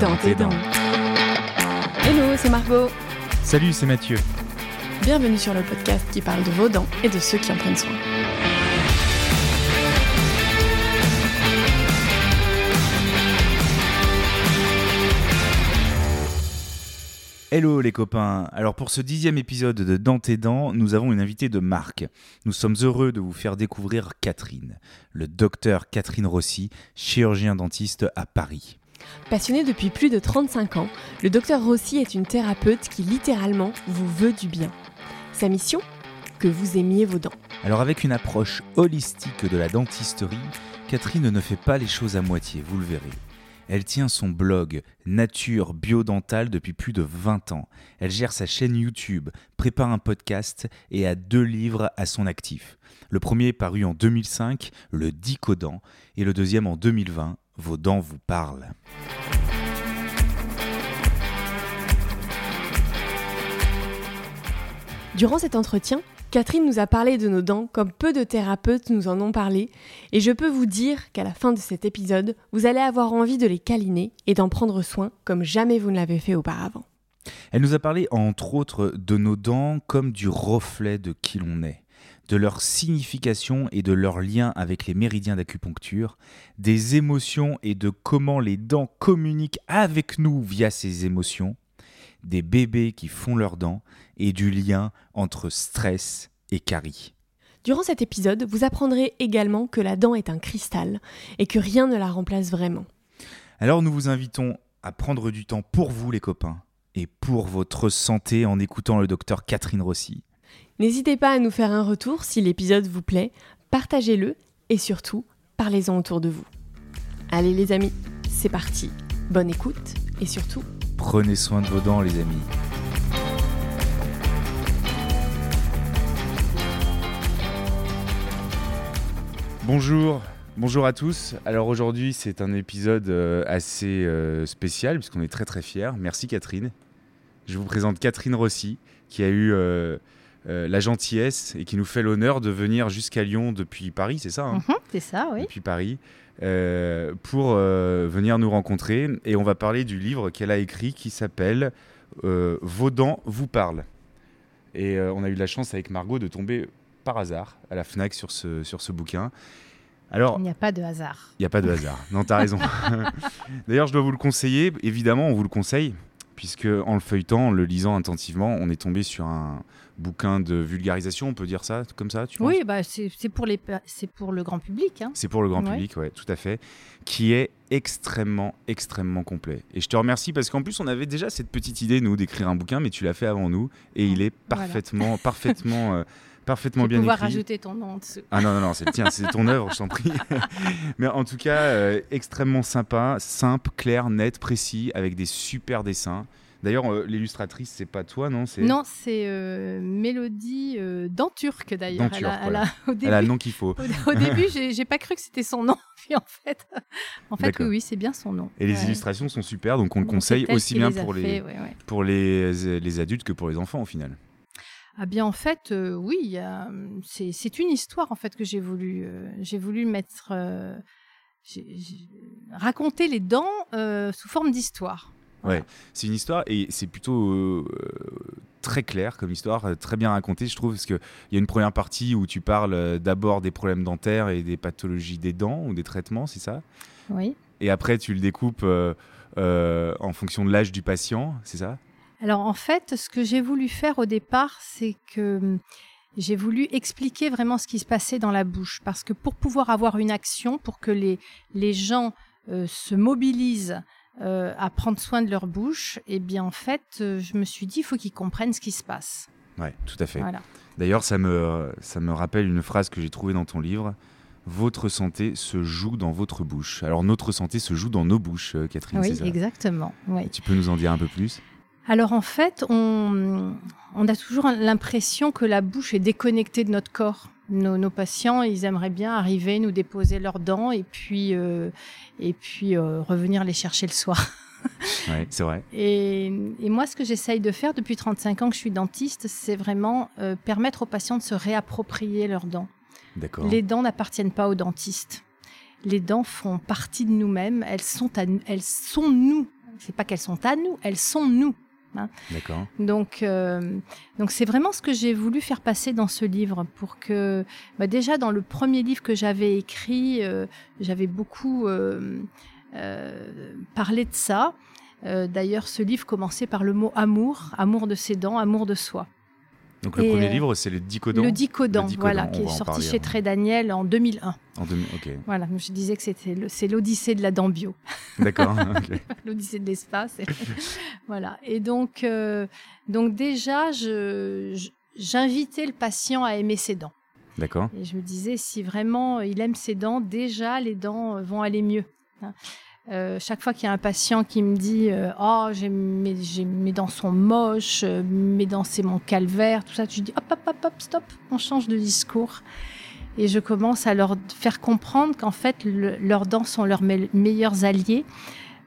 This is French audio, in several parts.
dans tes dents. Hello, c'est Margot. Salut, c'est Mathieu. Bienvenue sur le podcast qui parle de vos dents et de ceux qui en prennent soin. Hello les copains. Alors pour ce dixième épisode de Dans tes dents, nous avons une invitée de marque. Nous sommes heureux de vous faire découvrir Catherine, le docteur Catherine Rossi, chirurgien dentiste à Paris. Passionné depuis plus de 35 ans, le docteur Rossi est une thérapeute qui littéralement vous veut du bien. Sa mission? Que vous aimiez vos dents. Alors avec une approche holistique de la dentisterie, Catherine ne fait pas les choses à moitié, vous le verrez. Elle tient son blog Nature Biodentale depuis plus de 20 ans. Elle gère sa chaîne YouTube, prépare un podcast et a deux livres à son actif. Le premier paru en 2005, Le Dicodent, et le deuxième en 2020, Vos dents vous parlent. Durant cet entretien, Catherine nous a parlé de nos dents comme peu de thérapeutes nous en ont parlé, et je peux vous dire qu'à la fin de cet épisode, vous allez avoir envie de les câliner et d'en prendre soin comme jamais vous ne l'avez fait auparavant. Elle nous a parlé entre autres de nos dents comme du reflet de qui l'on est, de leur signification et de leur lien avec les méridiens d'acupuncture, des émotions et de comment les dents communiquent avec nous via ces émotions, des bébés qui font leurs dents et du lien entre stress et carie. Durant cet épisode, vous apprendrez également que la dent est un cristal et que rien ne la remplace vraiment. Alors nous vous invitons à prendre du temps pour vous les copains et pour votre santé en écoutant le docteur Catherine Rossi. N'hésitez pas à nous faire un retour si l'épisode vous plaît, partagez-le et surtout, parlez-en autour de vous. Allez les amis, c'est parti. Bonne écoute et surtout, Prenez soin de vos dents les amis. Bonjour, bonjour à tous. Alors aujourd'hui c'est un épisode euh, assez euh, spécial puisqu'on est très très fiers. Merci Catherine. Je vous présente Catherine Rossi qui a eu euh, euh, la gentillesse et qui nous fait l'honneur de venir jusqu'à Lyon depuis Paris, c'est ça hein Mhm, c'est ça, oui. Depuis Paris. euh, pour euh, venir nous rencontrer et on va parler du livre qu'elle a écrit qui s'appelle Vos dents vous parlent. Et on a eu la chance avec Margot de tomber par hasard à la FNAC sur ce, sur ce bouquin. Alors, Il n'y a pas de hasard. il n'y a pas de hasard. Non, t'as raison. D'ailleurs, je dois vous le conseiller. Évidemment, on vous le conseille, puisque en le feuilletant, en le lisant attentivement, on est tombé sur un bouquin de vulgarisation, on peut dire ça comme ça, tu Oui, bah, c'est pour, les le grand public. hein. C'est pour le grand Ouais. public, ouais, tout à fait, qui est extrêmement, extrêmement complet. Et je te remercie parce qu'en plus, on avait déjà cette petite idée, nous, d'écrire un bouquin, mais tu l'as fait avant nous, et il est Voilà. parfaitement, parfaitement, euh, parfaitement Je vais bien pouvoir écrit. rajouter ton nom en dessous. Ah non, non, non, c'est le tien, c'est ton œuvre, je t'en prie. Mais en tout cas, euh, extrêmement sympa, simple, clair, net, précis, avec des super dessins. D'ailleurs, euh, l'illustratrice, c'est pas toi, non Non, c'est euh, Mélodie euh, Denturque d'ailleurs. Elle, a- Denturque, elle a- au début, Elle a le nom qu'il faut. au, au début, j'ai pas cru que c'était son nom. Puis en fait, en fait, oui, oui, c'est bien son nom. Et les Ouais. illustrations sont super, donc on le conseille aussi bien les pour, les, fait, ouais, ouais. pour les, les adultes que pour les enfants, au final. Ah bien en fait, euh, oui, a- c'est c'est une histoire en fait que j'ai voulu, euh, j'ai voulu mettre, euh, j'ai- j'ai- raconter les dents sous forme d'histoire. Voilà. Ouais. C'est une histoire et c'est plutôt très clair comme histoire, très bien raconté, je trouve, parce qu'il y a une première partie où tu parles d'abord des problèmes dentaires et des pathologies des dents ou des traitements, c'est ça? Oui. Et après, tu le découpes en fonction de l'âge du patient, c'est ça? Alors en fait, ce que j'ai voulu faire au départ, c'est que hum, j'ai voulu expliquer vraiment ce qui se passait dans la bouche. Parce que pour pouvoir avoir une action, pour que les, les gens euh, se mobilisent euh, à prendre soin de leur bouche, eh bien en fait, euh, je me suis dit, il faut qu'ils comprennent ce qui se passe. Ouais, tout à fait. Voilà. D'ailleurs, ça me, ça me rappelle une phrase que j'ai trouvée dans ton livre. Votre santé se joue dans votre bouche. Alors, notre santé se joue dans nos bouches, Catherine, Oui, exactement. Oui. Tu peux nous en dire un peu plus? Alors en fait, on, on a toujours l'impression que la bouche est déconnectée de notre corps. Nos, nos patients, ils aimeraient bien arriver, nous déposer leurs dents et puis, euh, et puis euh, revenir les chercher le soir. Ouais, c'est vrai. Et, et moi, ce que j'essaye de faire depuis 35 ans que je suis dentiste, c'est vraiment euh, permettre aux patients de se réapproprier leurs dents. D'accord. Les dents n'appartiennent pas aux dentistes. les dents font partie de nous-mêmes. Elles sont à, elles sont nous. C'est pas qu'elles sont à nous, elles sont nous. Hein. D'accord. Donc, euh, donc c'est vraiment ce que j'ai voulu faire passer dans ce livre pour que, bah, déjà dans le premier livre que j'avais écrit, euh, j'avais beaucoup euh, parlé de ça. D'ailleurs, ce livre commençait par le mot amour, amour de ses dents, amour de soi. Donc le premier livre, c'est le Dicodan. Le Dicodan, voilà, qui est sorti chez Très Daniel en 2001. En 2000, ok. Voilà, je disais que c'était c'est l'Odyssée de la dent bio. D'accord. L'Odyssée de l'espace. voilà. Et donc, euh, donc déjà, j'invitais le patient à aimer ses dents. D'accord. Et je me disais, si vraiment il aime ses dents, déjà les dents vont aller mieux. Euh, chaque fois qu'il y a un patient qui me dit euh, oh j'ai mes, mes, dents sont moches, euh, mes dents c'est mon calvaire, tout ça, je dis hop hop hop hop stop, on change de discours et je commence à leur faire comprendre qu'en fait leurs dents sont leurs meilleurs alliés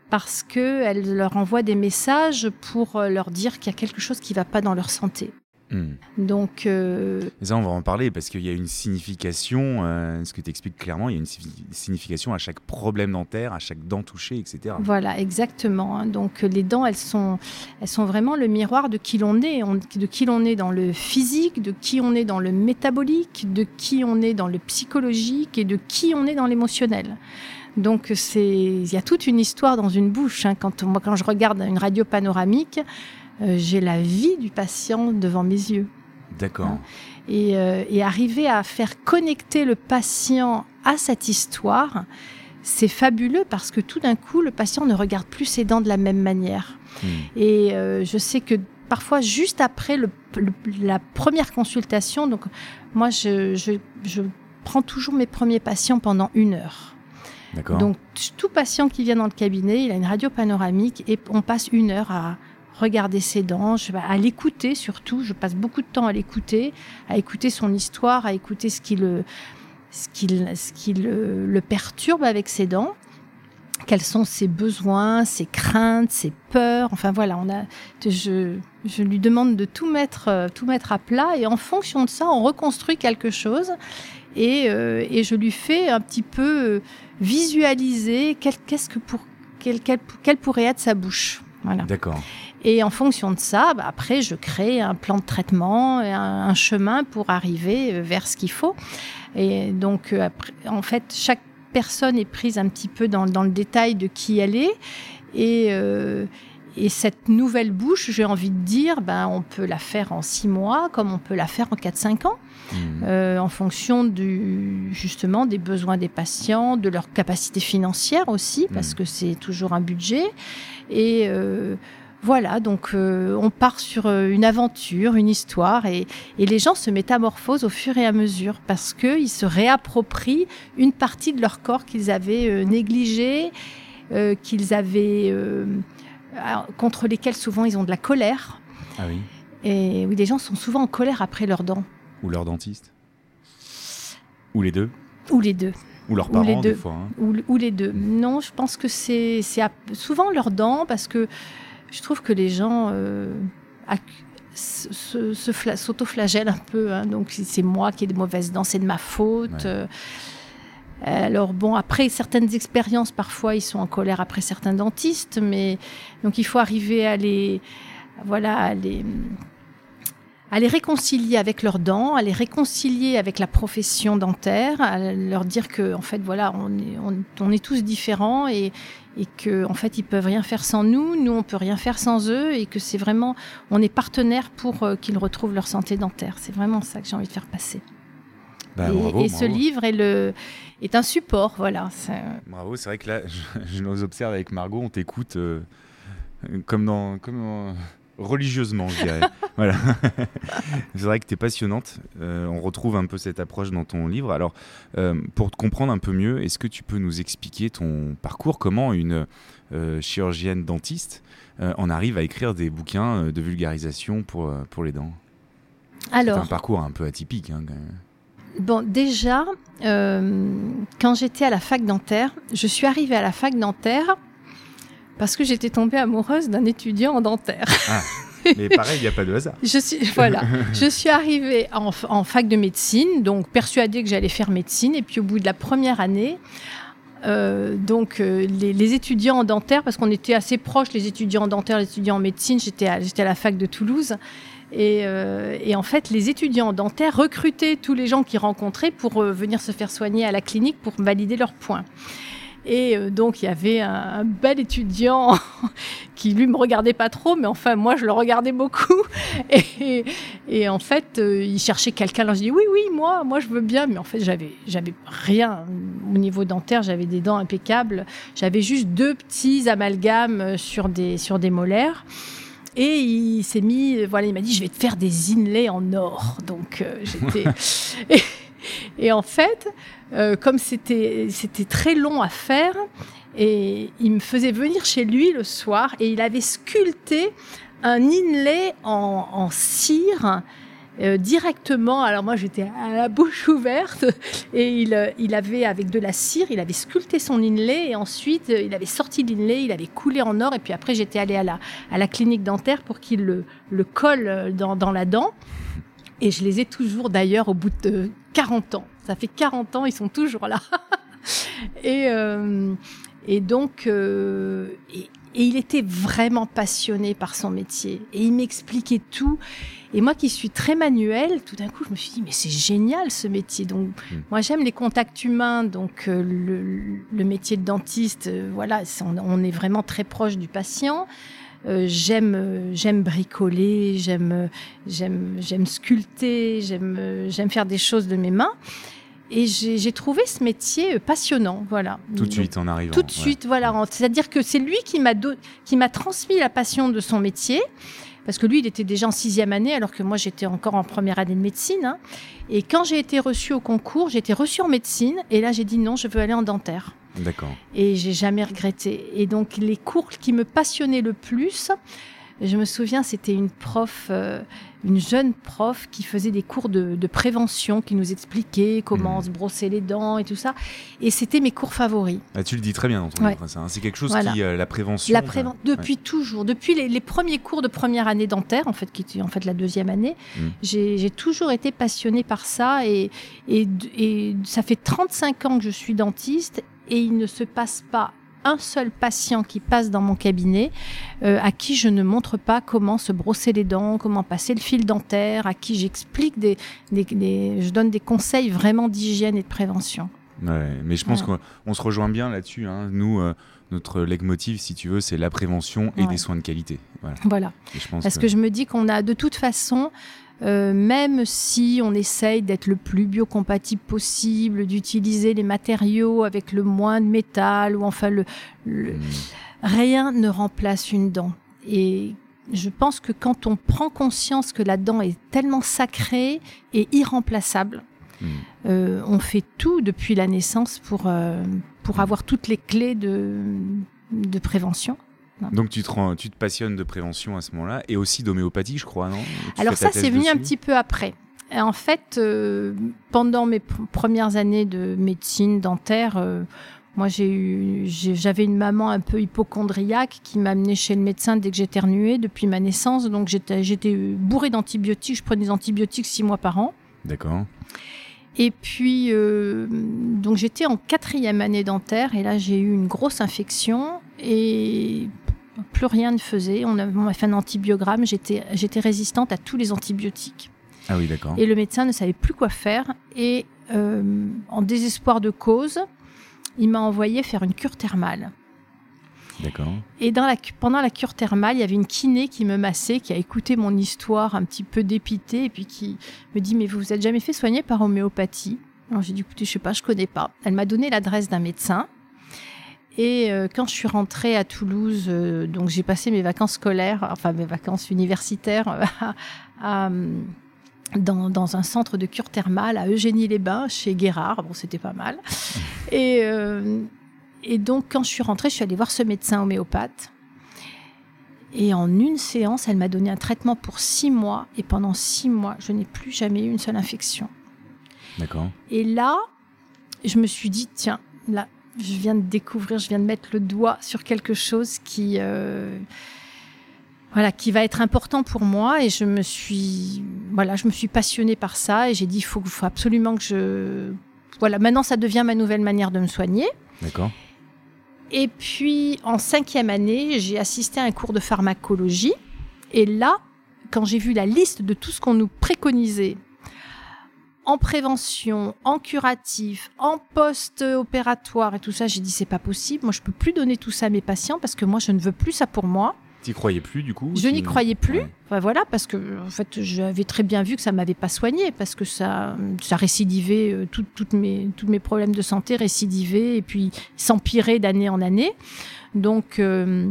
parce qu'elles leur envoient des messages pour leur dire qu'il y a quelque chose qui ne va pas dans leur santé. Hmm. Donc. Euh... Ça, on va en parler parce qu'il y a une signification, euh, ce que tu expliques clairement, il y a une signification à chaque problème dentaire, à chaque dent touchée, etc. Voilà, exactement. Hein. Donc les dents, elles sont, elles sont vraiment le miroir de qui l'on est, de qui l'on est dans le physique, de qui on est dans le métabolique, de qui on est dans le psychologique et de qui on est dans l'émotionnel. Donc c'est, il y a toute une histoire dans une bouche. Hein. Quand moi, quand je regarde une radio panoramique, euh, j'ai la vie du patient devant mes yeux. D'accord. Hein. Euh, et, arriver à faire connecter le patient à cette histoire, c'est fabuleux parce que tout d'un coup, le patient ne regarde plus ses dents de la même manière. Hmm. Et euh, je sais que parfois, juste après la première consultation, donc moi, je, je, prends toujours mes premiers patients pendant une heure. Donc, tout patient qui vient dans le cabinet, il a une radio panoramique et on passe une heure à, regarder ses dents, à l'écouter surtout. Je passe beaucoup de temps à l'écouter, à écouter son histoire, à écouter ce qui le, ce qui, ce qui le, perturbe avec ses dents. Quels sont ses besoins, ses craintes, ses peurs? Enfin voilà, on a, je, je lui demande de tout mettre, tout mettre à plat et en fonction de ça, on reconstruit quelque chose. Et, euh, et je lui fais un petit peu visualiser qu'est-ce que pour quelle pourrait être sa bouche. Voilà. D'accord. Et en fonction de ça, bah, après, je crée un plan de traitement, un, chemin pour arriver euh, vers ce qu'il faut. Et donc, euh, après, en fait, chaque personne est prise un petit peu dans, dans le détail de qui elle est. Et, euh, et cette nouvelle bouche, j'ai envie de dire, ben, on peut la faire en six mois, comme on peut la faire en 4-5 ans, mmh. en fonction du, justement des besoins des patients, de leur capacité financière aussi, parce mmh. que c'est toujours un budget. Et voilà, donc euh, on part sur euh, une aventure, une histoire, et, les gens se métamorphosent au fur et à mesure parce qu'ils se réapproprient une partie de leur corps qu'ils avaient euh, négligé, qu'ils avaient contre lesquels souvent ils ont de la colère. Ah oui. Et oui, les gens sont souvent en colère après leurs dents. Ou leur dentiste. Ou les deux. Ou les deux. Ou leurs parents, des fois. Hein. Ou, les deux. Non, je pense que c'est souvent leurs dents parce que je trouve que les gens euh, s'autoflagellent un peu. Hein. donc, c'est moi qui ai des mauvaises dents, c'est de ma faute. Euh. Alors bon, après certaines expériences, parfois ils sont en colère après certains dentistes, mais donc il faut arriver à les, voilà, à les, à les réconcilier avec leurs dents, à les réconcilier avec la profession dentaire, à leur dire que en fait voilà, on est, on, est tous différents et, et que en fait ils peuvent rien faire sans nous, nous on peut rien faire sans eux et que c'est vraiment on est partenaire pour euh, qu'ils retrouvent leur santé dentaire. C'est vraiment ça que j'ai envie de faire passer. Bah, et, ce livre est, le, est un support, voilà. Bravo, c'est vrai que là, je, nous observe avec Margot, on t'écoute euh, comme dans, comme dans religieusement, je dirais. voilà. c'est vrai que tu es passionnante. Euh, on retrouve un peu cette approche dans ton livre. Alors, euh, pour te comprendre un peu mieux, est-ce que tu peux nous expliquer ton parcours Comment une euh, chirurgienne dentiste en arrive à écrire des bouquins de vulgarisation pour, pour les dents? Alors. C'est un parcours un peu atypique. Hein, Bon, déjà, quand j'étais à la fac dentaire, je suis arrivée à la fac dentaire parce que j'étais tombée amoureuse d'un étudiant en dentaire. Ah, mais pareil, il n'y a pas de hasard. je suis, voilà, je suis arrivée en, fac de médecine, donc persuadée que j'allais faire médecine. Et puis au bout de la première année, euh, donc euh, les, étudiants en dentaire, parce qu'on était assez proches, les étudiants en dentaire, les étudiants en médecine, j'étais à, à, la fac de Toulouse. Et, et, en fait, les étudiants en dentaire recrutaient tous les gens qu'ils rencontraient pour venir se faire soigner à la clinique pour valider leurs points. Et euh, donc, il y avait un, bel étudiant qui, lui, me regardait pas trop, mais enfin, moi, je le regardais beaucoup. Et, en fait, euh, il cherchait quelqu'un. Alors, je dis oui, oui, moi, moi, je veux bien. Mais en fait, j'avais, j'avais rien au niveau dentaire. J'avais des dents impeccables. J'avais juste deux petits amalgames sur des, sur des molaires. Et il s'est mis, voilà, il m'a dit, je vais te faire des inlays en or. Donc, euh, j'étais. Et en fait, euh, comme c'était très long à faire, et il me faisait venir chez lui le soir et il avait sculpté un inlay en, cire euh, directement. Alors moi j'étais à la bouche ouverte et il, il, avait avec de la cire, il avait sculpté son inlay et ensuite il avait sorti l'inlay, il avait coulé en or et puis après j'étais allée à la, à la clinique dentaire pour qu'il le, le colle dans, dans la dent. Et je les ai toujours d'ailleurs au bout de 40 ans. Ça fait 40 ans, ils sont toujours là. et, euh, et donc, euh, et, il était vraiment passionné par son métier. Et il m'expliquait tout. Et moi qui suis très manuelle, tout d'un coup, je me suis dit, mais c'est génial ce métier. Donc, hmm. moi, j'aime les contacts humains. Donc, euh, le, le, métier de dentiste, voilà, on, est vraiment très proche du patient. Euh, j'aime euh, j'aime bricoler, j'aime euh, j'aime j'aime sculpter, j'aime j'aime faire des choses de mes mains. Et j'ai trouvé ce métier passionnant, voilà. Tout de suite en arrivant. Tout de suite, voilà. C'est-à-dire que c'est lui qui m'a qui m'a transmis la passion de son métier parce que lui, il était déjà en sixième année, alors que moi, j'étais encore en première année de médecine. Hein. Et quand j'ai été reçue au concours, j'ai été reçue en médecine, et là, j'ai dit non, je veux aller en dentaire. D'accord. Et j'ai jamais regretté. Et donc, les cours qui me passionnaient le plus, je me souviens, c'était une prof, euh, une jeune prof qui faisait des cours de, prévention, qui nous expliquait comment hmm. se brosser les dents et tout ça. Et c'était mes cours favoris. Ah, tu le dis très bien dans ton livre, hein. c'est quelque chose qui, euh, la prévention. La depuis toujours, depuis les, premiers cours de première année dentaire, en fait, qui était en fait la deuxième année, hmm. j'ai toujours été passionnée par ça. Et, et, et ça fait 35 ans que je suis dentiste et il ne se passe pas un seul patient qui passe dans mon cabinet euh, à qui je ne montre pas comment se brosser les dents, comment passer le fil dentaire, à qui j'explique des, je donne des conseils vraiment d'hygiène et de prévention. mais je pense qu'on se rejoint bien là-dessus. Hein. Nous, euh, notre leitmotiv, si tu veux, c'est la prévention et des soins de qualité. Voilà. Parce que... je me dis qu'on a de toute façon euh, même si on essaye d'être le plus biocompatible possible, d'utiliser les matériaux avec le moins de métal, ou enfin le, hmm. rien ne remplace une dent. Et je pense que quand on prend conscience que la dent est tellement sacrée et irremplaçable, hmm. euh, on fait tout depuis la naissance pour, euh, pour avoir toutes les clés de, de prévention. Donc tu te, tu te passionnes de prévention à ce moment-là et aussi d'homéopathie, je crois, non? Alors ça, c'est venu un petit peu après. en fait, euh, pendant mes premières années de médecine dentaire, euh, moi j'avais une maman un peu hypochondriaque qui m'a amenée chez le médecin dès que j'éternuais depuis ma naissance. Donc j'étais, j'étais bourrée d'antibiotiques. Je prenais des antibiotiques six mois par an. D'accord. Et puis, euh, donc j'étais en quatrième année dentaire et là j'ai eu une grosse infection et plus rien ne faisait. On m'a fait un antibiogramme, j'étais résistante à tous les antibiotiques. Ah oui, d'accord. Et le médecin ne savait plus quoi faire. Et euh, en désespoir de cause, il m'a envoyé faire une cure thermale. D'accord. Et dans la, pendant la cure thermale, il y avait une kiné qui me massait, qui a écouté mon histoire un petit peu dépitée, et puis qui me dit Mais vous vous êtes jamais fait soigner par homéopathie? Alors j'ai dit Écoutez, je sais pas, je connais pas. Elle m'a donné l'adresse d'un médecin. Et euh, quand je suis rentrée à Toulouse, euh, donc j'ai passé mes vacances scolaires, enfin mes vacances universitaires, dans, dans, un centre de cure thermale à Eugénie-les-Bains, chez Guérard. Bon, c'était pas mal. Et, euh, et donc, quand je suis rentrée, je suis allée voir ce médecin homéopathe. Et en une séance, elle m'a donné un traitement pour six mois. Et pendant six mois, je n'ai plus jamais eu une seule infection. D'accord. Et là, je me suis dit, tiens, là, je viens de découvrir, je viens de mettre le doigt sur quelque chose qui, euh, voilà, qui va être important pour moi. Et je me suis, voilà, je me suis passionnée par ça. Et j'ai dit, il faut, faut absolument que je, voilà, maintenant ça devient ma nouvelle manière de me soigner. D'accord. Et puis en cinquième année, j'ai assisté à un cours de pharmacologie. Et là, quand j'ai vu la liste de tout ce qu'on nous préconisait en prévention, en curatif, en post-opératoire et tout ça, j'ai dit c'est pas possible. Moi, je peux plus donner tout ça à mes patients parce que moi, je ne veux plus ça pour moi. T'y croyais plus du coup Je n'y croyais plus. Ouais. Enfin, voilà, parce que en fait, j'avais très bien vu que ça m'avait pas soigné, parce que ça, ça récidivait, euh, tout- toutes mes, tous mes problèmes de santé récidivaient et puis s'empiraient d'année en année. Donc, euh,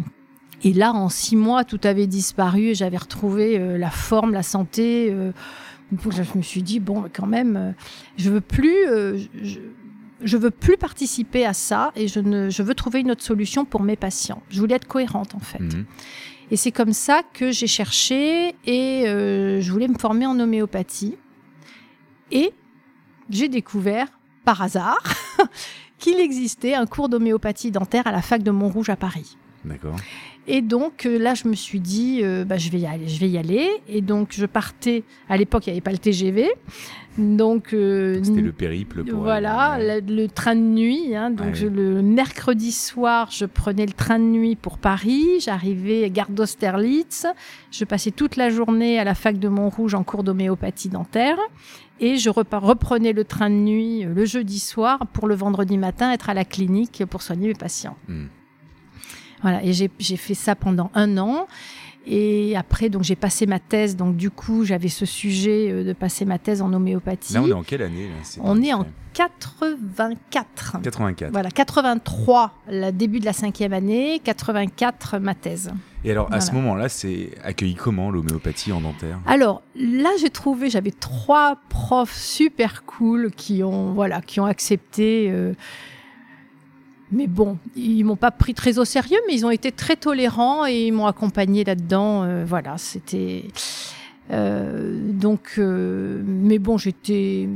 et là, en six mois, tout avait disparu et j'avais retrouvé euh, la forme, la santé. Donc je me suis dit bon, quand même, euh, je veux plus. euh, je, je veux plus participer à ça et je, ne, je veux trouver une autre solution pour mes patients. Je voulais être cohérente en fait. Mhm. Et c'est comme ça que j'ai cherché et euh, je voulais me former en homéopathie. Et j'ai découvert, par hasard, qu'il existait un cours d'homéopathie dentaire à la fac de Montrouge à Paris. D'accord. Et donc euh, là, je me suis dit, euh, bah, je vais y aller, je vais y aller. Et donc je partais. À l'époque, il n'y avait pas le TGV, donc euh, C'était le périple pour. voilà, aller- le, le train de nuit. hein, donc je- le mercredi soir, je prenais le train de nuit pour Paris. J'arrivais à Gare d'Austerlitz. Je passais toute la journée à la fac de Montrouge en cours d'homéopathie dentaire. Et je reprenais le train de nuit euh, le jeudi soir pour le vendredi matin être à la clinique pour soigner mes patients. Mhm. Voilà, et j'ai fait ça pendant un an. Et après, donc j'ai passé ma thèse. Donc du coup, j'avais ce sujet euh, de passer ma thèse en homéopathie. Là, on est en quelle année On est en indiscret. 84. 84. Voilà, 83, le début de la cinquième année, 84, ma thèse. Et alors, à ce moment-là, c'est accueilli comment l'homéopathie en dentaire? Alors là, j'ai trouvé, j'avais trois profs super cool qui ont, voilà, qui ont accepté. euh, mais bon, ils m'ont pas pris très au sérieux, mais ils ont été très tolérants et ils m'ont accompagné là-dedans. euh, voilà, c'était euh, donc. euh, mais bon, j'étais.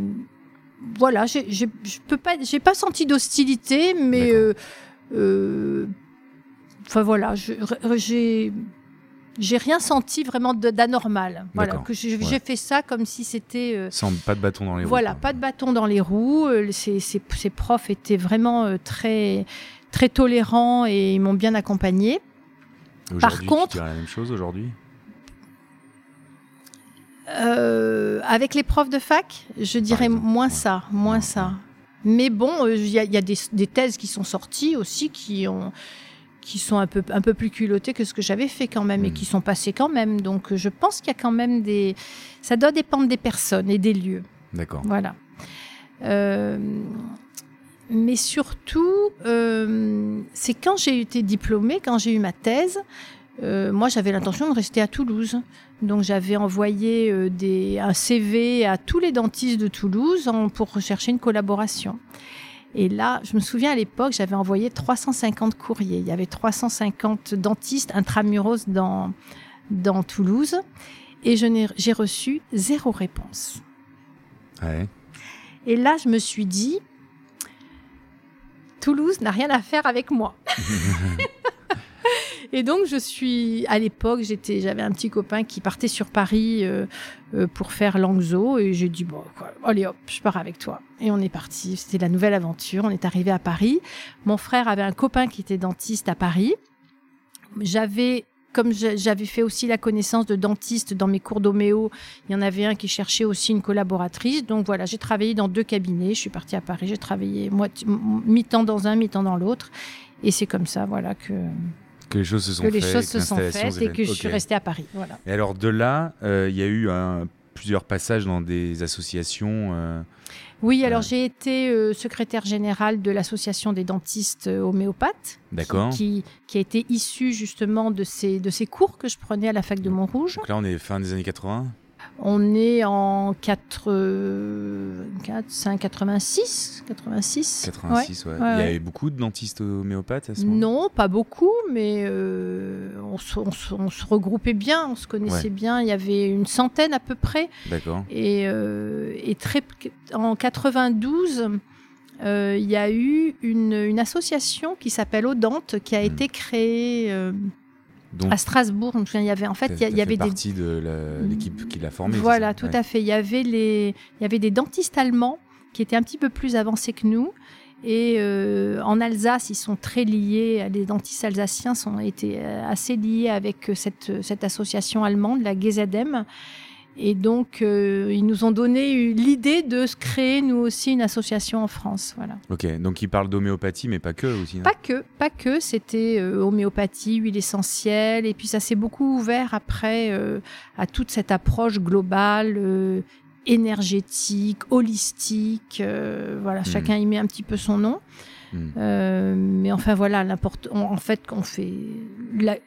Voilà, j'ai, j'ai- je peux pas, j'ai pas senti d'hostilité, mais. Enfin voilà, je- j'ai j'ai rien senti vraiment d'anormal. Voilà, que j'ai Ouais. fait ça comme si c'était euh, Sans pas de bâton dans les roues. voilà, quoi. pas de bâton dans les roues. euh, Ces, ces- ces profs étaient vraiment euh, très très tolérants et ils m'ont bien accompagné. Par tu contre- dirais la même chose aujourd'hui? Euh, avec les profs de fac, je dirais exemple, moins ouais. ça, moins Ouais, ça. Mais bon, il y a, il y a des, des thèses qui sont sorties aussi qui ont qui sont un peu un peu plus culottées que ce que j'avais fait quand même et qui sont passées quand même. Donc je pense qu'il y a quand même des ça doit dépendre des personnes et des lieux. D'accord. Voilà. Euh, mais surtout, euh, c'est quand j'ai été diplômée, quand j'ai eu ma thèse, euh, moi j'avais l'intention de rester à Toulouse. Donc j'avais envoyé euh, des, un CV à tous les dentistes de Toulouse en- pour rechercher une collaboration. Et là, je me souviens à l'époque, j'avais envoyé 350 courriers. Il y avait 350 dentistes intramuros dans, dans Toulouse. Et j'ai reçu zéro réponse. Ouais. Et là, je me suis dit, Toulouse n'a rien à faire avec moi. Et donc, je suis, à l'époque, j'étais, j'avais un petit copain qui partait sur Paris euh, euh, pour faire Langzo. Et j'ai dit, bon, quoi, allez hop, je pars avec toi. Et on est parti. C'était la nouvelle aventure. On est arrivé à Paris. Mon frère avait un copain qui était dentiste à Paris. J'avais, comme j'avais fait aussi la connaissance de dentistes dans mes cours d'homéo, il y en avait un qui cherchait aussi une collaboratrice. Donc voilà, j'ai travaillé dans deux cabinets. Je suis partie à Paris. J'ai travaillé mi-temps dans un, mi-temps dans l'autre. Et c'est comme ça, voilà, que, Que les choses se sont que les faites, choses que se sont l'installation faites s'est et que je suis restée à Paris. Voilà. Et alors de là, euh, il y a eu un- plusieurs passages dans des associations. euh, Oui, alors Ouais. j'ai été euh, secrétaire générale de l'association des dentistes euh, homéopathes. D'accord. Qui, qui a été issue justement de ces, de ces cours que je prenais à la fac de Montrouge. Donc là, on est fin des années 80. On est en 4, euh, 4 5, 86, 86. 86, ouais. ouais, Il y ouais. avait beaucoup de dentistes homéopathes à ce moment Non, pas beaucoup, mais euh, on, se, on se- on se regroupait bien, on se connaissait Ouais. bien. Il y avait une centaine à peu près. D'accord. Et, euh, et très, en 92, euh, il y a eu une, une association qui s'appelle Odante qui a Mm. été créée euh, Donc, à Strasbourg. Souviens, il y avait en fait, il y, y avait fait des de la- l'équipe qui l'a formé. c'est voilà, tout Ouais. à fait. Il y avait les, il y avait des dentistes allemands qui était un petit peu plus avancé que nous. Et euh, en Alsace, ils sont très liés, les dentistes alsaciens sont été euh, assez liés avec cette, cette association allemande, la GZM. Et donc, euh, ils nous ont donné l'idée de se créer, nous aussi, une association en France. Voilà. Ok, donc ils parlent d'homéopathie, mais pas que aussi Pas que, pas que. C'était euh, homéopathie, huile essentielle. Et puis, ça s'est beaucoup ouvert après euh, à toute cette approche globale, énergétique, holistique. voilà, hmm. chacun y met un petit peu son nom. Hmm. mais enfin, voilà, en fait, on fait. La,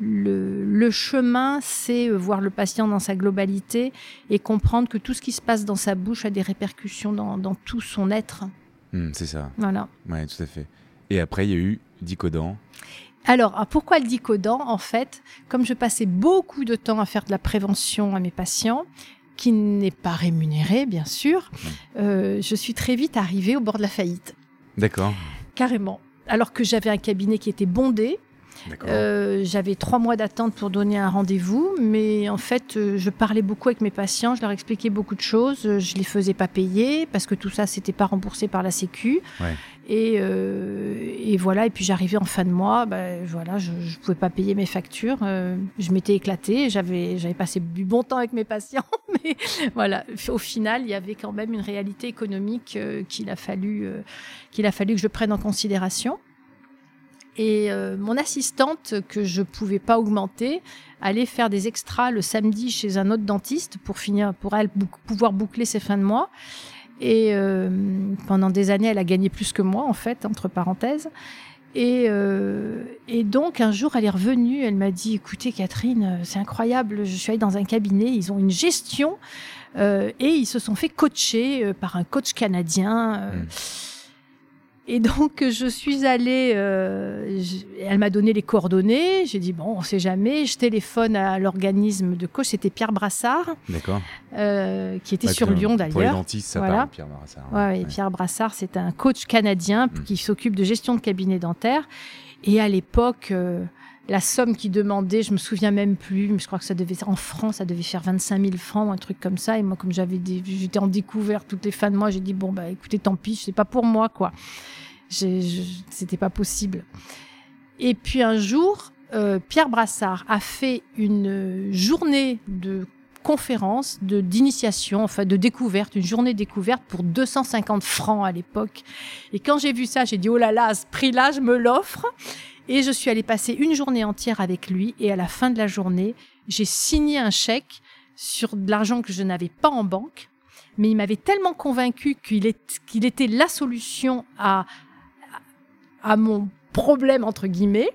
le, chemin, c'est euh, voir le patient dans sa globalité et comprendre que tout ce qui se passe dans sa bouche a des répercussions dans, tout son être. Hmm, c'est ça. Voilà. Oui, tout à fait. Et après, il y a eu Dicodan. Alors, pourquoi le Dicodan? En fait, comme je passais beaucoup de temps à faire de la prévention à mes patients, qui n'est pas rémunérée, bien sûr, hmm. euh, je suis très vite arrivée au bord de la faillite. D'accord. Carrément. Alors que j'avais un cabinet qui était bondé, euh, j'avais trois mois d'attente pour donner un rendez-vous, mais en fait, euh, je parlais beaucoup avec mes patients, je leur expliquais beaucoup de choses, euh, je les faisais pas payer parce que tout ça, c'était pas remboursé par la Sécu. Et, et, voilà, et puis j'arrivais en fin de mois, ben, voilà, je, ne pouvais pas payer mes factures, je m'étais éclatée, j'avais, j'avais passé du bon temps avec mes patients, mais voilà, au final, il y avait quand même une réalité économique qu'il a fallu, qu'il a fallu que je prenne en considération. Et euh, mon assistante, que je pouvais pas augmenter, allait faire des extras le samedi chez un autre dentiste pour finir, pour elle pouvoir boucler ses fins de mois. Et euh, pendant des années, elle a gagné plus que moi, en fait, entre parenthèses. Et, euh, et, donc un jour, elle est revenue, elle m'a dit, écoutez Catherine, c'est incroyable, je suis allée dans un cabinet, ils ont une gestion et ils se sont fait coacher par un coach canadien. Mmh. Et donc, je suis allée, euh, elle m'a donné les coordonnées. J'ai dit, bon, on sait jamais. Je téléphone à l'organisme de coach, c'était Pierre Brassard. Euh, qui était sur Lyon d'ailleurs. Pour les dentistes, ça voilà. parle, Pierre Brassard. Ouais, Pierre Brassard, c'est un coach canadien mm. qui s'occupe de gestion de cabinet dentaire. Et à l'époque, euh, la somme qu'il demandait, je me souviens même plus, mais je crois que ça devait, en France, ça devait faire 25 000 francs, un truc comme ça. Et moi, comme j'avais, j'étais en découvert toutes les fins de mois, j'ai dit, bon, bah, écoutez, tant pis, c'est pas pour moi, quoi c'était pas possible. Et puis un jour, euh, Pierre Brassard a fait une journée de conférence, de d'initiation, enfin de découverte, une journée découverte pour 250 francs à l'époque. Et quand j'ai vu ça, j'ai dit oh là là, ce prix-là, je me l'offre. Et je suis allée passer une journée entière avec lui. Et à la fin de la journée, j'ai signé un chèque sur de l'argent que je n'avais pas en banque. Mais il m'avait tellement convaincu qu'il était la solution à, à mon problème, entre guillemets.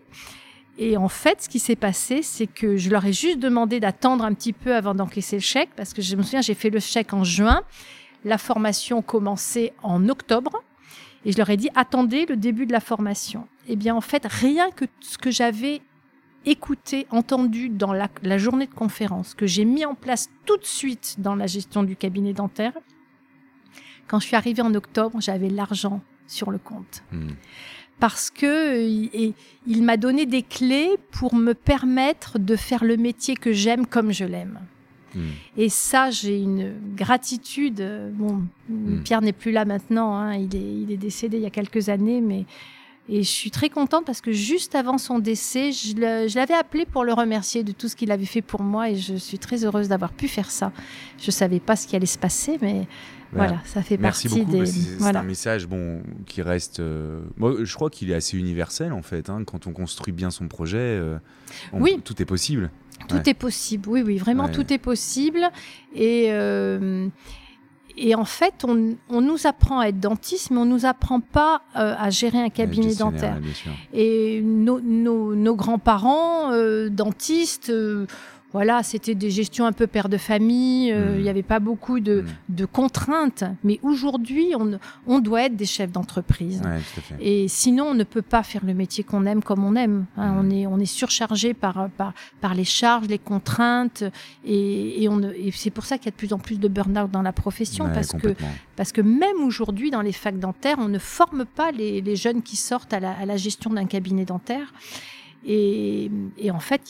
Et en fait, ce qui s'est passé, c'est que je leur ai juste demandé d'attendre un petit peu avant d'encaisser le chèque, parce que je me souviens, j'ai fait le chèque en juin. La formation commençait en octobre. Et je leur ai dit, attendez le début de la formation. Eh bien, en fait, rien que ce que j'avais écouté, entendu dans la, la journée de conférence, que j'ai mis en place tout de suite dans la gestion du cabinet dentaire, quand je suis arrivée en octobre, j'avais l'argent sur le compte. Hmm parce que il, m'a donné des clés pour me permettre de faire le métier que j'aime comme je l'aime. Hmm. Et ça, j'ai une gratitude. Bon, hmm. Pierre n'est plus là maintenant, hein, il, est, il est décédé il y a quelques années, mais et je suis très contente parce que juste avant son décès, je l'avais appelé pour le remercier de tout ce qu'il avait fait pour moi et je suis très heureuse d'avoir pu faire ça. Je savais pas ce qui allait se passer, mais voilà, ça fait Merci partie beaucoup, des. C'est un message bon qui reste. Euh, moi, je crois qu'il est assez universel en fait. Hein. quand on construit bien son projet, euh, oui. tout est possible. Tout est possible. Oui, oui, vraiment tout est possible. Et euh, et en fait, on, on, nous apprend à être dentiste, mais on nous apprend pas à gérer un cabinet dentaire. Et nos, nos, nos grands-parents dentistes voilà, c'était des gestions un peu père de famille, euh, il n'y mmh. avait pas beaucoup de, mmh. contraintes. Mais aujourd'hui, on, doit être des chefs d'entreprise. et sinon, on ne peut pas faire le métier qu'on aime comme on aime. Hein. Mmh. On, est, on est surchargé par, par, les charges, les contraintes. Et, c'est pour ça qu'il y a de plus en plus de burn-out dans la profession. parce, que, parce que même aujourd'hui, dans les facs dentaires, on ne forme pas les, jeunes qui sortent à la gestion d'un cabinet dentaire. Et, en fait,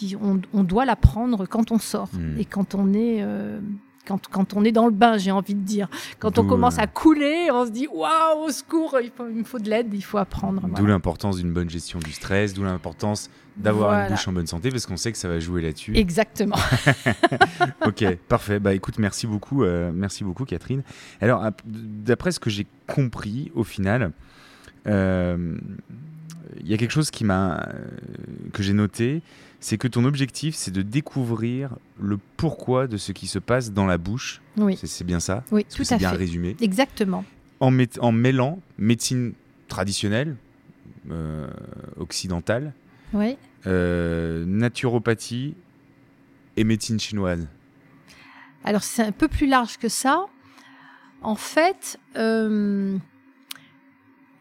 on, doit l'apprendre quand on sort hmm. et quand on est, euh, quand, quand on est dans le bain, j'ai envie de dire. Quand on commence euh, à couler, on se dit waouh, au secours, il, faut- il me faut de l'aide, il faut apprendre. D'où voilà. l'importance d'une bonne gestion du stress, d'où l'importance d'avoir une bouche en bonne santé parce qu'on sait que ça va jouer là-dessus. Exactement. ok, parfait. Bah écoute, merci beaucoup, euh, merci beaucoup, Catherine. Alors, ap- d'après ce que j'ai compris, au final, euh, il y a quelque chose qui m'a, euh, que j'ai noté, c'est que ton objectif, c'est de découvrir le pourquoi de ce qui se passe dans la bouche. Oui, C'est- bien ça. oui, tout c'est à bien fait. résumé. Exactement. En, mêlant médecine traditionnelle, euh, occidentale, Oui. euh, naturopathie et médecine chinoise. Alors c'est un peu plus large que ça. En fait, euh,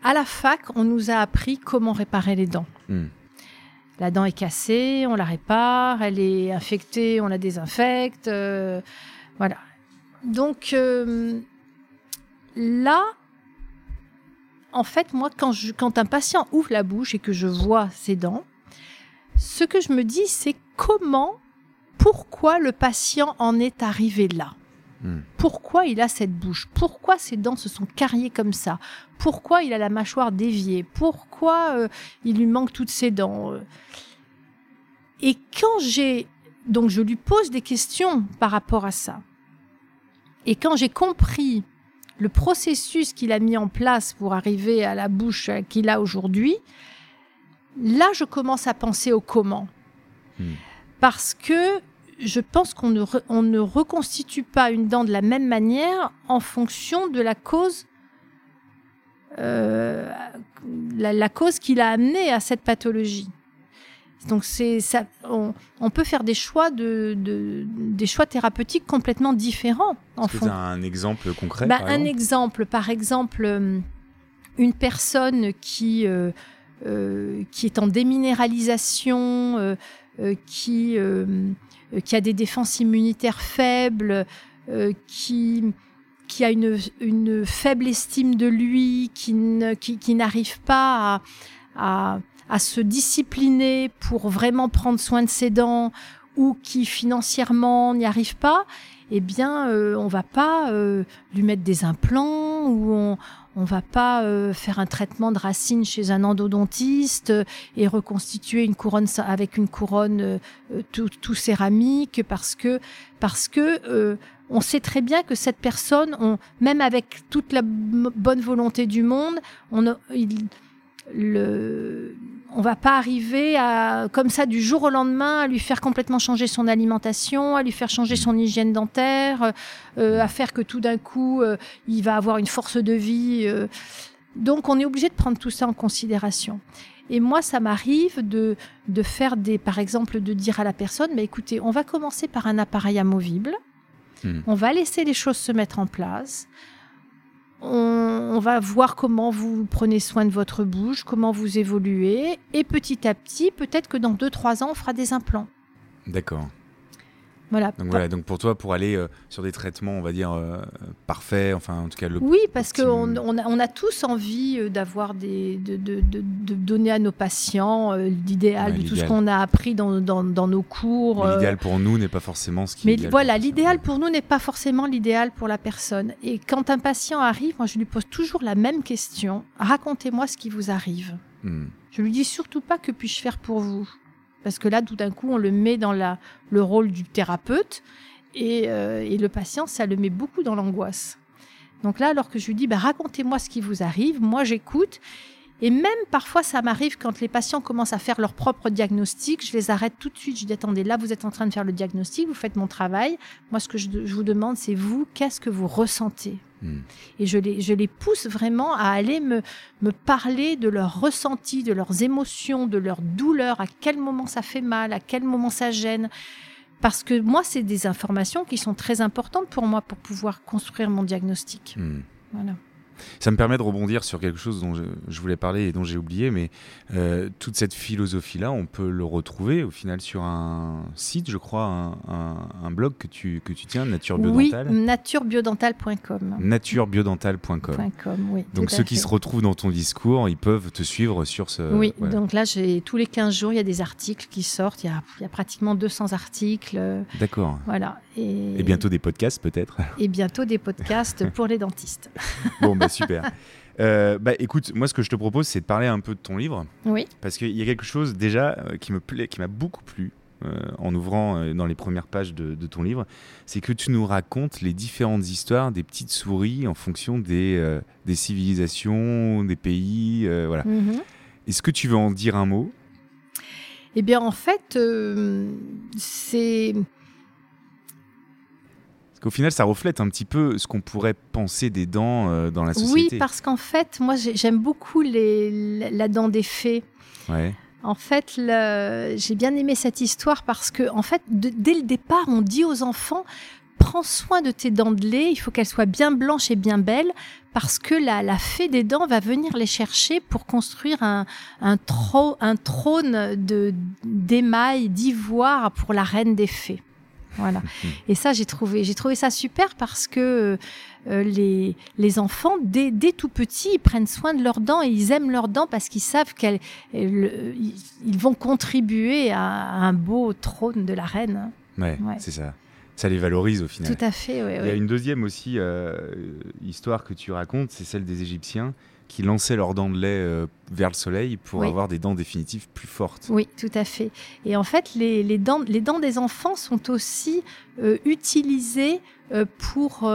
à la fac, on nous a appris comment réparer les dents. Hmm. La dent est cassée, on la répare, elle est infectée, on la désinfecte. euh, voilà. Donc euh, là, en fait, moi, quand, je- quand un patient ouvre la bouche et que je vois ses dents, ce que je me dis, c'est comment, pourquoi le patient en est arrivé là? Hmm. pourquoi il a cette bouche? Pourquoi ses dents se sont carriées comme ça? Pourquoi il a la mâchoire déviée? Pourquoi euh, il lui manque toutes ses dents euh? Et quand j'ai... Donc je lui pose des questions par rapport à ça. Et quand j'ai compris le processus qu'il a mis en place pour arriver à la bouche qu'il a aujourd'hui, là je commence à penser au comment. Hmm. Parce que je pense qu'on ne, re- on ne reconstitue pas une dent de la même manière en fonction de la cause, euh, la, la cause qui l'a amené à cette pathologie. Donc c'est ça, on, on peut faire des choix de, de- des choix thérapeutiques complètement différents en as un exemple concret Bah, par un exemple? par exemple, euh, une personne qui, euh, euh, qui est en déminéralisation, euh, qui, qui a des défenses immunitaires faibles, euh, qui, qui a une, une faible estime de lui, qui, qui, n'arrive pas à, à, à se discipliner pour vraiment prendre soin de ses dents, ou qui financièrement n'y arrive pas, eh bien, euh, on va pas euh, lui mettre des implants ou on on va pas euh, faire un traitement de racines chez un endodontiste euh, et reconstituer une couronne avec une couronne euh, tout, tout céramique parce que parce que on sait très bien que cette personne, on, même avec toute la bonne volonté du monde, le, on va pas arriver à, comme ça, du jour au lendemain, à lui faire complètement changer son alimentation, à lui faire changer son hygiène dentaire, euh, à faire que tout d'un coup, euh, il va avoir une force de vie. euh. Donc, on est obligé de prendre tout ça en considération. Et moi, ça m'arrive de, de faire des, par exemple, de dire à la personne, mais écoutez, on va commencer par un appareil amovible. Hmm. On va laisser les choses se mettre en place. On, va voir comment vous prenez soin de votre bouche, comment vous évoluez. Et petit à petit, peut-être que dans 2-3 ans, on fera des implants. D'accord. Voilà. Donc voilà, donc pour toi, pour aller euh, sur des traitements, on va dire euh, parfaits, enfin en tout cas le. Oui, parce qu'on on a, on a tous envie euh, d'avoir des, de, de, de, de donner à nos patients euh, l'idéal Ouais, de tout ce qu'on a appris dans, dans, dans nos cours. L'idéal pour nous n'est pas forcément ce qui. Mais voilà, l'idéal pour nous n'est pas forcément l'idéal pour la personne. Et quand un patient arrive, moi je lui pose toujours la même question. Racontez-moi ce qui vous arrive. Hmm. Je lui dis surtout pas que puis-je faire pour vous. Parce que là, tout d'un coup, on le met dans le rôle du thérapeute. Et, euh, et le patient, ça le met beaucoup dans l'angoisse. Donc là, alors que je lui dis, bah, racontez-moi ce qui vous arrive, moi j'écoute. Et même parfois, ça m'arrive quand les patients commencent à faire leur propre diagnostic, je les arrête tout de suite. Je dis, attendez, là, vous êtes en train de faire le diagnostic, vous faites mon travail. Moi, ce que je vous demande, c'est vous, qu'est-ce que vous ressentez? Et je les, je les pousse vraiment à aller me, me parler de leurs ressentis, de leurs émotions, de leurs douleurs, à quel moment ça fait mal, à quel moment ça gêne. Parce que moi, c'est des informations qui sont très importantes pour moi pour pouvoir construire mon diagnostic. Hmm. Voilà. Ça me permet de rebondir sur quelque chose dont je, je voulais parler et dont j'ai oublié, mais euh, toute cette philosophie-là, on peut le retrouver au final sur un site, je crois, un, un- un blog que tu, que tu tiens, Nature Oui, Biodental. naturebiodentale.com. naturebiodentale.com. Oui, Donc ceux qui se retrouvent dans ton discours, ils peuvent te suivre sur ce. Oui, donc là, tous les 15 jours, il y a des articles qui sortent. Il y a, il y a pratiquement 200 articles. euh, D'accord. Voilà. Et, bientôt des podcasts peut-être. Et bientôt des podcasts pour les dentistes. bon, bah super. Euh, bah écoute, moi ce que je te propose, c'est de parler un peu de ton livre. Oui. Parce qu'il y a quelque chose déjà euh, qui me plaît, qui m'a beaucoup plu. Euh, en ouvrant dans les premières pages de, ton livre, c'est que tu nous racontes les différentes histoires des petites souris en fonction des, des civilisations, des pays. voilà. Mhm. Est-ce que tu veux en dire un mot? Eh bien, en fait, c'est au final, ça reflète un petit peu ce qu'on pourrait penser des dents euh, dans la société. Oui, parce qu'en fait, moi, j'aime beaucoup les, la dent des fées. Ouais. En fait, j'ai bien aimé cette histoire parce que, en fait, dès le départ, on dit aux enfants prends soin de tes dents de lait, il faut qu'elles soient bien blanches et bien belles, parce que la, la fée des dents va venir les chercher pour construire un, un, un trône d'émail, d'ivoire pour la reine des fées. Voilà. Et ça, j'ai trouvé, j'ai trouvé ça super parce que euh, les, les enfants, dès, dès, tout petits, ils prennent soin de leurs dents et ils aiment leurs dents parce qu'ils savent qu'ils ils vont contribuer à, un beau trône de la reine. Ouais, c'est ça. Ça les valorise au final. Tout à fait. Il y a une deuxième aussi euh, histoire que tu racontes, c'est celle des Égyptiens qui lançaient leurs dents de lait euh, vers le soleil pour avoir des dents définitives plus fortes. Oui, tout à fait. Et en fait, les, les, dents, les dents des enfants sont aussi euh, utilisées euh, pour,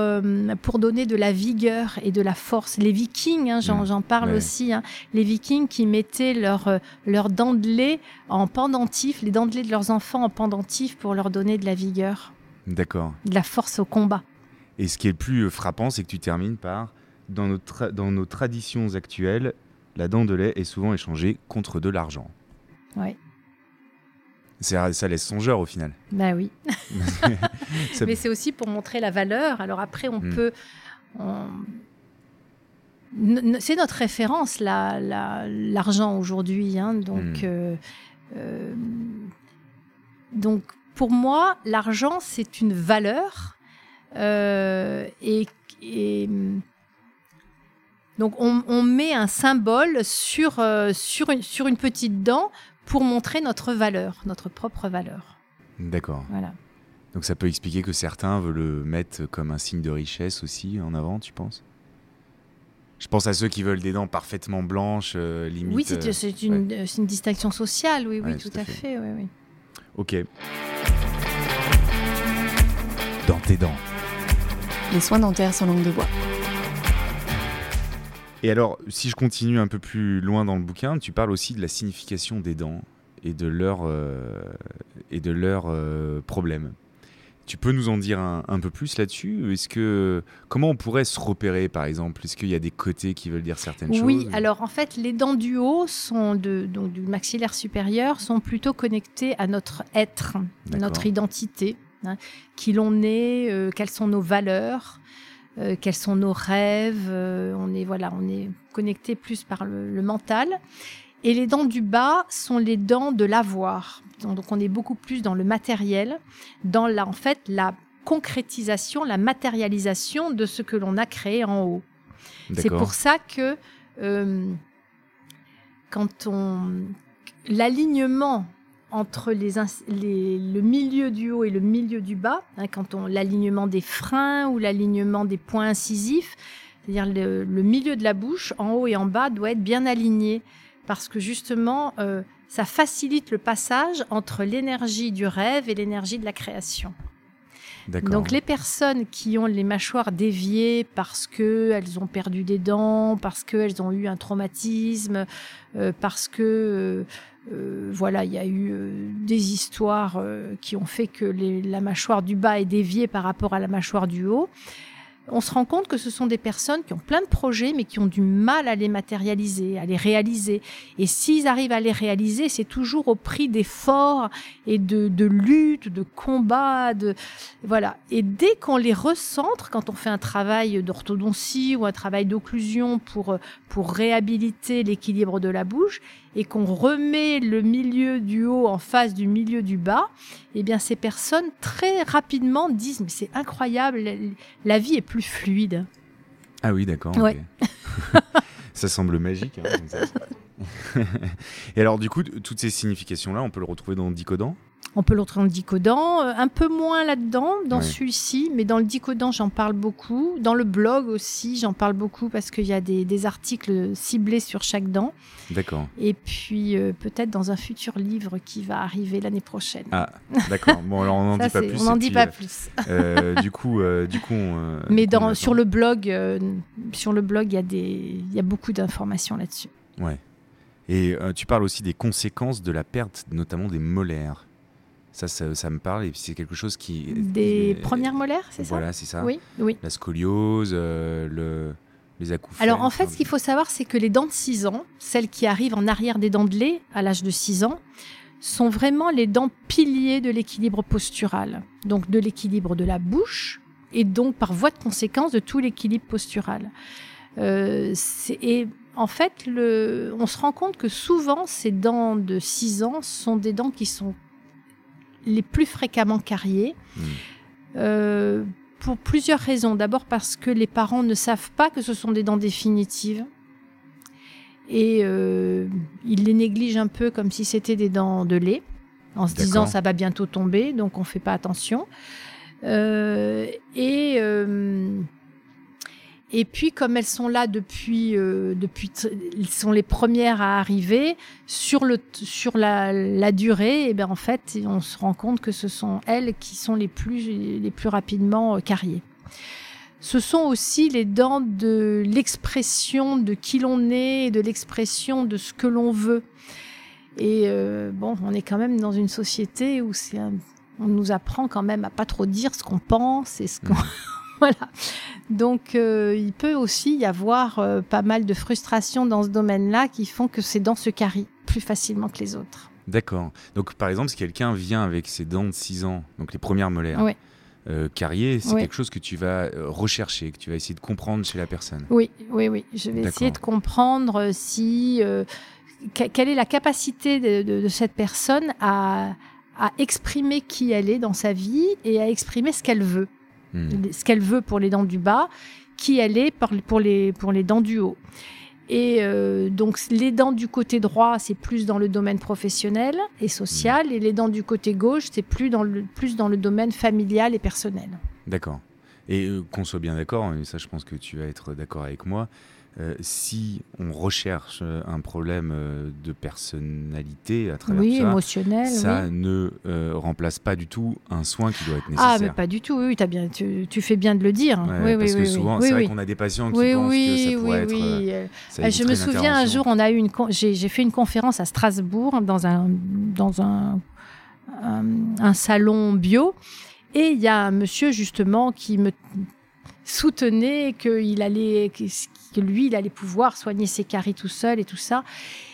pour donner de la vigueur et de la force. Les vikings, hein, j'en mmh. parle aussi, hein, les vikings qui mettaient leurs leurs dents de lait en pendentif, les dents de lait de leurs enfants en pendentif pour leur donner de la vigueur. D'accord. De la force au combat. Et ce qui est le plus frappant, c'est que tu termines par dans nos, dans nos traditions actuelles, la dent de lait est souvent échangée contre de l'argent. Oui. Ça, laisse songeur au final. Bah oui. Mais c'est aussi pour montrer la valeur. Alors après, on hmm. peut. C'est notre référence, l'argent aujourd'hui. Hein, donc, hmm. euh, euh, donc, pour moi, l'argent, c'est une valeur. Euh, et, et donc on, met un symbole sur, euh, sur, une, sur une petite dent pour montrer notre valeur, notre propre valeur. D'accord. Voilà. Donc ça peut expliquer que certains veulent le mettre comme un signe de richesse aussi en avant, tu penses? Je pense à ceux qui veulent des dents parfaitement blanches, euh, limite. Oui, c'est euh, une, une, distinction sociale, oui, oui, tout, à fait. oui, oui. Ok. Dans tes dents. Les soins dentaires sans langue de bois. Et alors, si je continue un peu plus loin dans le bouquin, tu parles aussi de la signification des dents et de leurs euh, et de leurs euh, problèmes. Tu peux nous en dire un, peu plus là-dessus? Est-ce que comment on pourrait se repérer, par exemple? Est-ce qu'il y a des côtés qui veulent dire certaines choses? Oui. Alors en fait, les dents du haut sont de, donc du maxillaire supérieur sont plutôt connectées à notre être, à notre identité, hein, qui l'on est, euh, quelles sont nos valeurs. Euh, quels sont nos rêves. Euh, on est voilà, on est connecté plus par le, mental. Et les dents du bas sont les dents de l'avoir. Donc on est beaucoup plus dans le matériel, dans la, en fait la concrétisation, la matérialisation de ce que l'on a créé en haut. C'est pour ça que euh, quand on l'alignement entre les, le milieu du haut et le milieu du bas, hein, quand on l'alignement des freins ou l'alignement des points incisifs, c'est-à-dire le, milieu de la bouche, en haut et en bas, doit être bien aligné parce que justement, euh, ça facilite le passage entre l'énergie du rêve et l'énergie de la création. Donc les personnes qui ont les mâchoires déviées parce qu'elles ont perdu des dents, parce qu'elles ont eu un traumatisme, euh, parce que euh, voilà, il y a eu euh, des histoires euh, qui ont fait que la mâchoire du bas est déviée par rapport à la mâchoire du haut on se rend compte que ce sont des personnes qui ont plein de projets, mais qui ont du mal à les matérialiser, à les réaliser. Et s'ils arrivent à les réaliser, c'est toujours au prix d'efforts et de, de lutte, de combat, de voilà. Et dès qu'on les recentre, quand on fait un travail d'orthodontie ou un travail d'occlusion pour pour réhabiliter l'équilibre de la bouche, et qu'on remet le milieu du haut en face du milieu du bas, eh bien ces personnes très rapidement disent mais c'est incroyable, la vie est plus fluide. Ah oui, d'accord. ça semble magique. Hein, et alors du coup, toutes ces significations-là, on peut le retrouver dans Dicodan On peut le retrouver dans le dicodent, euh, un peu moins là-dedans, dans celui-ci, mais dans le dicodent, j'en parle beaucoup. Dans le blog aussi, j'en parle beaucoup parce qu'il y a des, des articles ciblés sur chaque dent. D'accord. Et puis, euh, peut-être dans un futur livre qui va arriver l'année prochaine. Ah, d'accord. Bon, alors on n'en dit pas plus. on n'en dit pas euh, plus. euh, du coup, euh, du coup, on, Mais on sur le blog, sur le blog, il y a des, il y a beaucoup d'informations là-dessus. Ouais. Et tu parles aussi des conséquences de la perte, notamment des molaires. Ça, ça, ça me parle et puis c'est quelque chose qui. Des euh, premières molaires, c'est ça Voilà, c'est ça. Oui, oui. La scoliose, euh, le, les acouphènes. Alors en fait, ce qu'il faut savoir, c'est que les dents de 6 ans, celles qui arrivent en arrière des dents de lait à l'âge de 6 ans, sont vraiment les dents piliers de l'équilibre postural. Donc de l'équilibre de la bouche et donc par voie de conséquence de tout l'équilibre postural. Euh, et en fait, le, on se rend compte que souvent, ces dents de 6 ans sont des dents qui sont les plus fréquemment cariées. Mm. Euh, pour plusieurs raisons. D'abord parce que les parents ne savent pas que ce sont des dents définitives. Et euh, ils les négligent un peu comme si c'était des dents de lait, en se disant ça va bientôt tomber, donc on fait pas attention. Euh, et, et puis comme elles sont là depuis, euh, depuis elles sont les premières à arriver, sur, le, sur la, la durée, et ben en fait, on se rend compte que ce sont elles qui sont les plus, les plus rapidement euh, cariées. Ce sont aussi les dents de l'expression de qui l'on est, et de l'expression de ce que l'on veut. Et euh, bon, on est quand même dans une société où c'est un- on nous apprend quand même à pas trop dire ce qu'on pense et ce qu'on voilà. Donc euh, il peut aussi y avoir euh, pas mal de frustration dans ce domaine-là qui font que ces dents se carient plus facilement que les autres. D'accord. Donc, par exemple, si quelqu'un vient avec ses dents de 6 ans, donc les premières molaires, Ouais. euh, carriées, c'est quelque chose que tu vas rechercher, que tu vas essayer de comprendre chez la personne. Oui, oui, oui. Je vais essayer de comprendre si euh, que- quelle est la capacité de, de- de cette personne à, à exprimer qui elle est dans sa vie et à exprimer ce qu'elle veut, Hmm. ce qu'elle veut pour les dents du bas, qui elle est pour, pour les pour les dents du haut. Et euh, donc les dents du côté droit, c'est plus dans le domaine professionnel et social, et les dents du côté gauche, c'est plus dans le plus dans le domaine familial et personnel. D'accord. Et euh, qu'on soit bien d'accord, et ça je pense que tu vas être d'accord avec moi, euh, si on recherche euh, un problème euh, de personnalité à travers Oui, ça, émotionnel. ça oui. ne euh, remplace pas du tout un soin qui doit être Ah, mais nécessaire. pas du tout, oui, t'as bien, tu, tu fais bien de le dire. Ouais, oui, oui, parce que souvent, c'est vrai qu'on a des patients qui pensent oui, que ça oui, pourrait être. euh, oui. Ça je me souviens un jour, on a eu une, con- j'ai j'ai fait une conférence à Strasbourg dans un dans un un, un salon bio, et il y a un monsieur justement qui me soutenait qu'il allait que, que lui il allait pouvoir soigner ses caries tout seul et tout ça.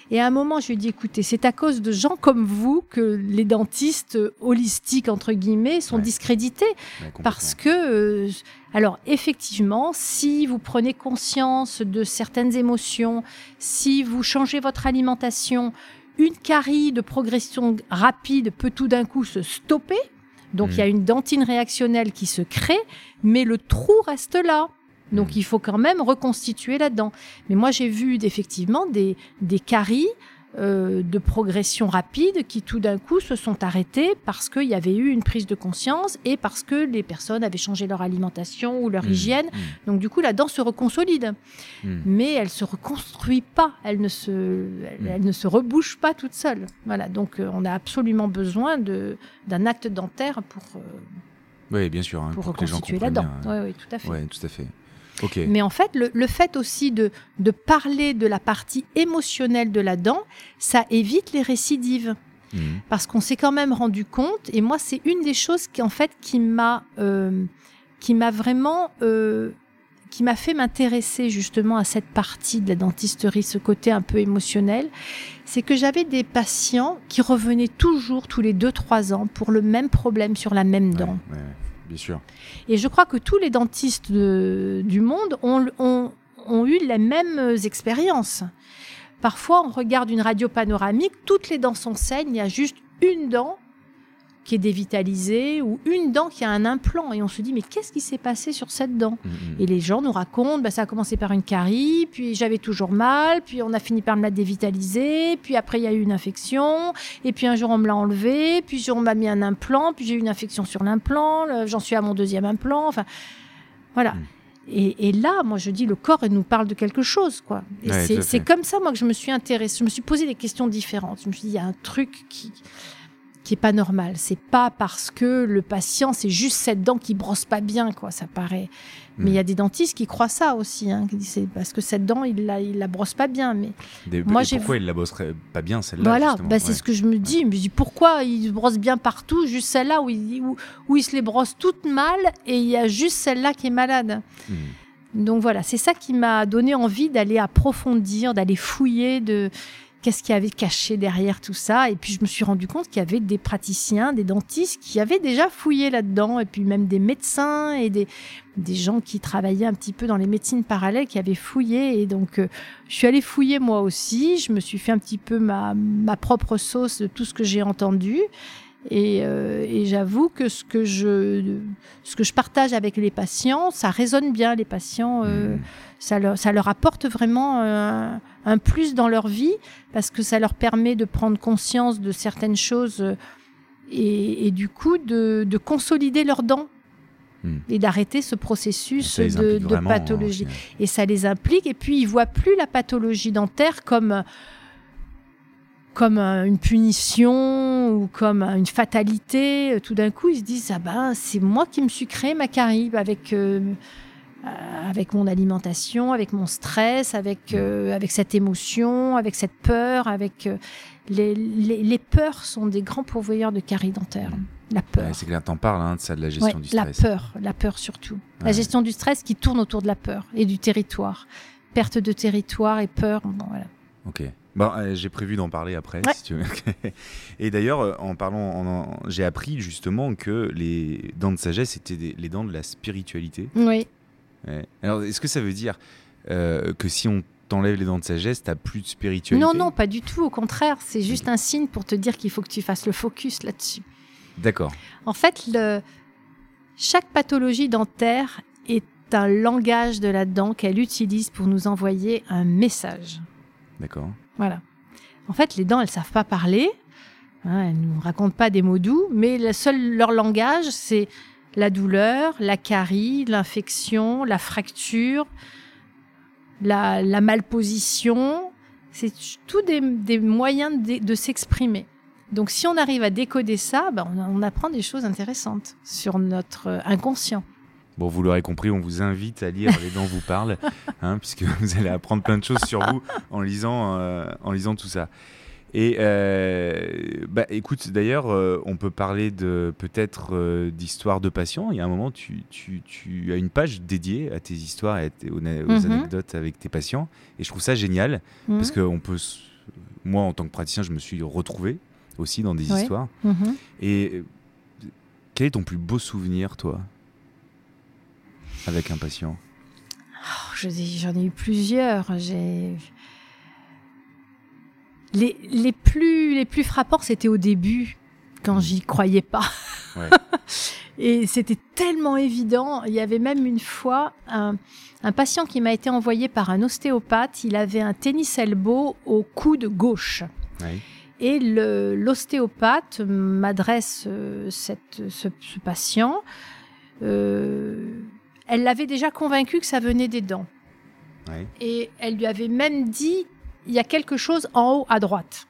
Et à un moment, je lui ai dit, écoutez, c'est à cause de gens comme vous que les dentistes holistiques, entre guillemets, sont Ouais. discrédités. Ouais. Parce que, euh, alors effectivement, si vous prenez conscience de certaines émotions, si vous changez votre alimentation, une carie de progression rapide peut tout d'un coup se stopper. Donc il y a une dentine réactionnelle qui se crée, mais le trou reste là. Donc Mm. il faut quand même reconstituer là-dedans. Mais moi j'ai vu effectivement des, des caries euh, de progression rapide qui tout d'un coup se sont arrêtées parce qu'il y avait eu une prise de conscience et parce que les personnes avaient changé leur alimentation ou leur Hmm, hygiène. hmm, Donc du coup la dent se reconsolide, hmm. mais elle se reconstruit pas, elle ne se, elle, elle ne se rebouche pas toute seule. Voilà, donc euh, on a absolument besoin d'un acte dentaire pour euh, Oui, bien sûr. hein, pour, que les gens reconstituer la comprennent dent. bien, Oui, oui, tout à fait. Ouais, tout à fait. Mais en fait, le, le fait aussi de, de parler de la partie émotionnelle de la dent, ça évite les récidives. Hmm. Parce qu'on s'est quand même rendu compte, et moi, c'est une des choses qui, en fait, qui m'a, euh, qui m'a vraiment, euh, qui m'a fait m'intéresser justement à cette partie de la dentisterie, ce côté un peu émotionnel, c'est que j'avais des patients qui revenaient toujours tous les 2-3 ans pour le même problème sur la même dent. ouais, ouais, bien sûr. Et je crois que tous les dentistes de- du monde ont, ont- ont eu les mêmes expériences. Parfois, on regarde une radio panoramique, toutes les dents sont saines, il y a juste une dent qui est dévitalisée ou une dent qui a un implant. Et on se dit, mais qu'est-ce qui s'est passé sur cette dent Mm, mm. Et les gens nous racontent, bah, ça a commencé par une carie, puis j'avais toujours mal, puis on a fini par me la dévitaliser, puis après il y a eu une infection, et puis un jour on me l'a enlevé, puis on m'a mis un implant, puis j'ai eu une infection sur l'implant, j'en suis à mon deuxième implant, enfin voilà. Mm. Et, et là, moi, je dis, le corps, il nous parle de quelque chose, quoi. Et Ouais, c'est- comme ça, moi, que je me suis intéressée. Je me suis posé des questions différentes. Je me suis dit, il y a un truc qui qui est pas normal. C'est pas parce que le patient, c'est juste cette dent qui brosse pas bien, quoi. Ça paraît. Mais il y a des dentistes qui croient ça aussi, hein, qui disent c'est parce que cette dent, il la, il la brosse pas bien. Mais Des- Moi, j'ai pourquoi il la bosserait pas bien celle-là voilà, bah, c'est Ouais. ce que je me dis. Je me dis pourquoi il brosse bien partout, juste celle-là où il, où, où il se les brosse toutes mal et il y a juste celle-là qui est malade? Mm. Donc voilà, c'est ça qui m'a donné envie d'aller approfondir, d'aller fouiller de qu'est-ce qu'il y avait caché derrière tout ça. Et puis je me suis rendu compte qu'il y avait des praticiens, des dentistes qui avaient déjà fouillé là-dedans, et puis même des médecins et des, gens qui travaillaient un petit peu dans les médecines parallèles qui avaient fouillé. Et donc euh, je suis allée fouiller moi aussi. Je me suis fait un petit peu ma, propre sauce de tout ce que j'ai entendu. Et, euh, et j'avoue que ce que je ce que je partage avec les patients, ça résonne bien. Les patients, euh, Mm. Ça, leur, ça leur apporte vraiment euh, un plus dans leur vie parce que ça leur permet de prendre conscience de certaines choses euh, et, et du coup de, de consolider leurs dents Mm. et d'arrêter ce processus de, hein, pathologie. final. Et ça les implique et puis ils voient plus la pathologie dentaire comme comme euh, une punition ou comme une fatalité. Tout d'un coup, ils se disent ah ben c'est moi qui me suis créé ma carie avec euh, avec mon alimentation, avec mon stress, avec euh, avec cette émotion, avec cette peur, avec euh, les, les, les peurs sont des grands pourvoyeurs de caries dentaires. La peur. Ouais, c'est clair, t'en parles hein, de ça, de la gestion Ouais, du la stress. peur, la peur surtout. Ouais. La gestion du stress qui tourne autour de la peur et du territoire. Perte de territoire et peur. Bon, voilà. Ok. Bon, euh, j'ai prévu d'en parler après, Ouais. si tu veux. Et d'ailleurs, euh, en parlant, en- en- j'ai appris justement que les dents de sagesse étaient des- les dents de la spiritualité. Oui. Ouais. Alors, est-ce que ça veut dire euh, que si on t'enlève les dents de sagesse, t'as plus de spiritualité? Non, non, pas du tout. Au contraire, c'est juste un signe pour te dire qu'il faut que tu fasses le focus là-dessus. D'accord. En fait, le... chaque pathologie dentaire est un langage de la dent qu'elle utilise pour nous envoyer un message. D'accord. Voilà. En fait, les dents, elles savent pas parler. Hein, elles nous racontent pas des mots doux, mais le seul leur langage, c'est la douleur, la carie, l'infection, la fracture, la, malposition. C'est tout des, moyens de, s'exprimer. Donc, si on arrive à décoder ça, ben, on, on apprend des choses intéressantes sur notre euh, inconscient. Bon, vous l'aurez compris, on vous invite à lire Les dents vous parlent, hein, puisque vous allez apprendre plein de choses sur vous en lisant, euh, en lisant tout ça. Et euh, bah, écoute, d'ailleurs, euh, on peut parler de peut-être euh, d'histoires de patients. Il y a un moment, tu, tu- tu as une page dédiée à tes histoires et aux, Mhm. anecdotes avec tes patients. Et je trouve ça génial Mhm. parce que on peut, moi, en tant que praticien, je me suis retrouvé aussi dans des Ouais. histoires. Mhm. Et euh, quel est ton plus beau souvenir, toi, avec un patient? Oh, J'en ai eu plusieurs. J'ai les, les plus les plus frappants, c'était au début quand j'y croyais pas. Ouais. Et c'était tellement évident. Il y avait même une fois un, un patient qui m'a été envoyé par un ostéopathe. Il avait un tennis elbow au coude gauche. Ouais. Et l'ostéopathe m'adresse euh, cette- ce, ce patient. Euh, elle l'avait déjà convaincu que ça venait des dents. Ouais. Et elle lui avait même dit, il y a quelque chose en haut à droite.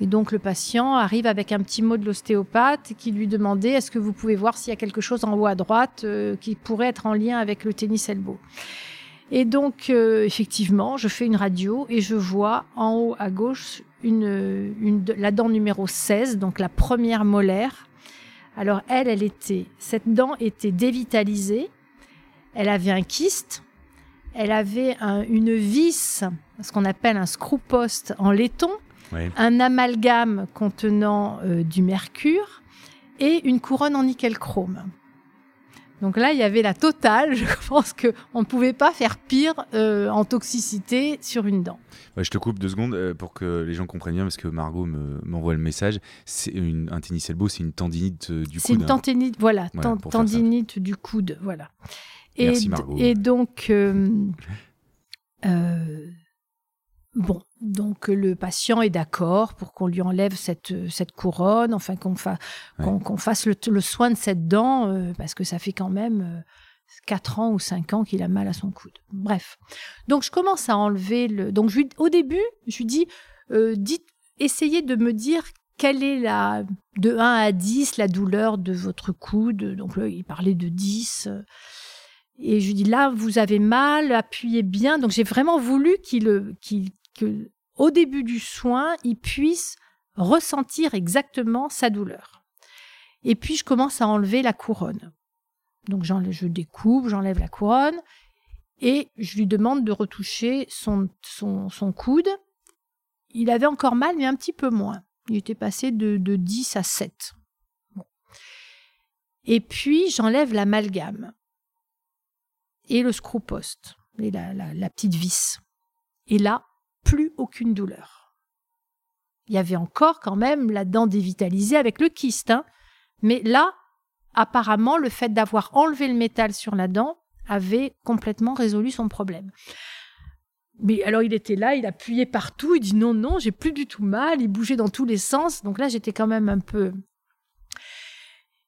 Et donc le patient arrive avec un petit mot de l'ostéopathe qui lui demandait, est-ce que vous pouvez voir s'il y a quelque chose en haut à droite euh, qui pourrait être en lien avec le tennis elbow? Et donc euh, effectivement, je fais une radio et je vois en haut à gauche la dent numéro 16, donc la première molaire. Alors elle, elle était, cette dent était dévitalisée, elle avait un kyste, elle avait un- une vis, ce qu'on appelle un screw post en laiton, un amalgame contenant euh, du mercure et une couronne en nickel chrome. Donc là, il y avait la totale. Je pense qu'on ne pouvait pas faire pire euh, en toxicité sur une dent. je te coupe deux secondes euh, pour que les gens comprennent bien, parce que Margot m'envoie le message. C'est un tennis elbow, c'est une tendinite du coude. C'est une tendinite, voilà, tendinite du coude, voilà. Et, Merci Margot. Et donc, euh, Bon, donc le patient est d'accord pour qu'on lui enlève cette, cette couronne, enfin qu'on fasse le, soin de cette dent, euh, parce que ça fait quand même 4 euh, ans ou 5 ans qu'il a mal à son coude. Bref. Donc je commence à enlever le... Donc au début, je lui dis, euh, dites, essayez de me dire quelle est la... de 1 à 10 la douleur de votre coude. Donc là, il parlait de 10. Et je lui dis là, vous avez mal, appuyez bien. Donc j'ai vraiment voulu qu'il au début du soin, il puisse ressentir exactement sa douleur. Et puis je commence à enlever la couronne. Donc je découpe, j'enlève la couronne et je lui demande de retoucher son, son, coude. Il avait encore mal, mais un petit peu moins. Il était passé de, de 10 à 7. Et puis j'enlève l'amalgame et le screw post, et la, la petite vis. Et là, plus aucune douleur. Il y avait encore quand même la dent dévitalisée avec le kyste, hein. mais là, apparemment, le fait d'avoir enlevé le métal sur la dent avait complètement résolu son problème. Mais alors il était là, il appuyait partout, il dit non, non, j'ai plus du tout mal, il bougeait dans tous les sens. Donc là, j'étais quand même un peu.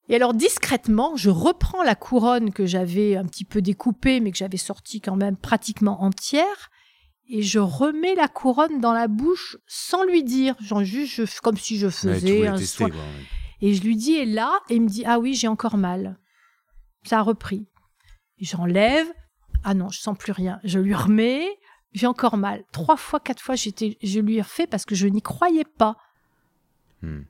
Et alors discrètement, je reprends la couronne que j'avais un petit peu découpée, mais que j'avais sortie quand même pratiquement entière, et je remets la couronne dans la bouche sans lui dire, genre juste comme si je faisais un soin. Et je lui dis, et là, et il me dit, ah oui, j'ai encore mal. Ça a repris. J'enlève, ah non, je sens plus rien. Je lui remets, j'ai encore mal. Trois fois, quatre fois, j'étais, je lui ai refait parce que je n'y croyais pas. Hmm.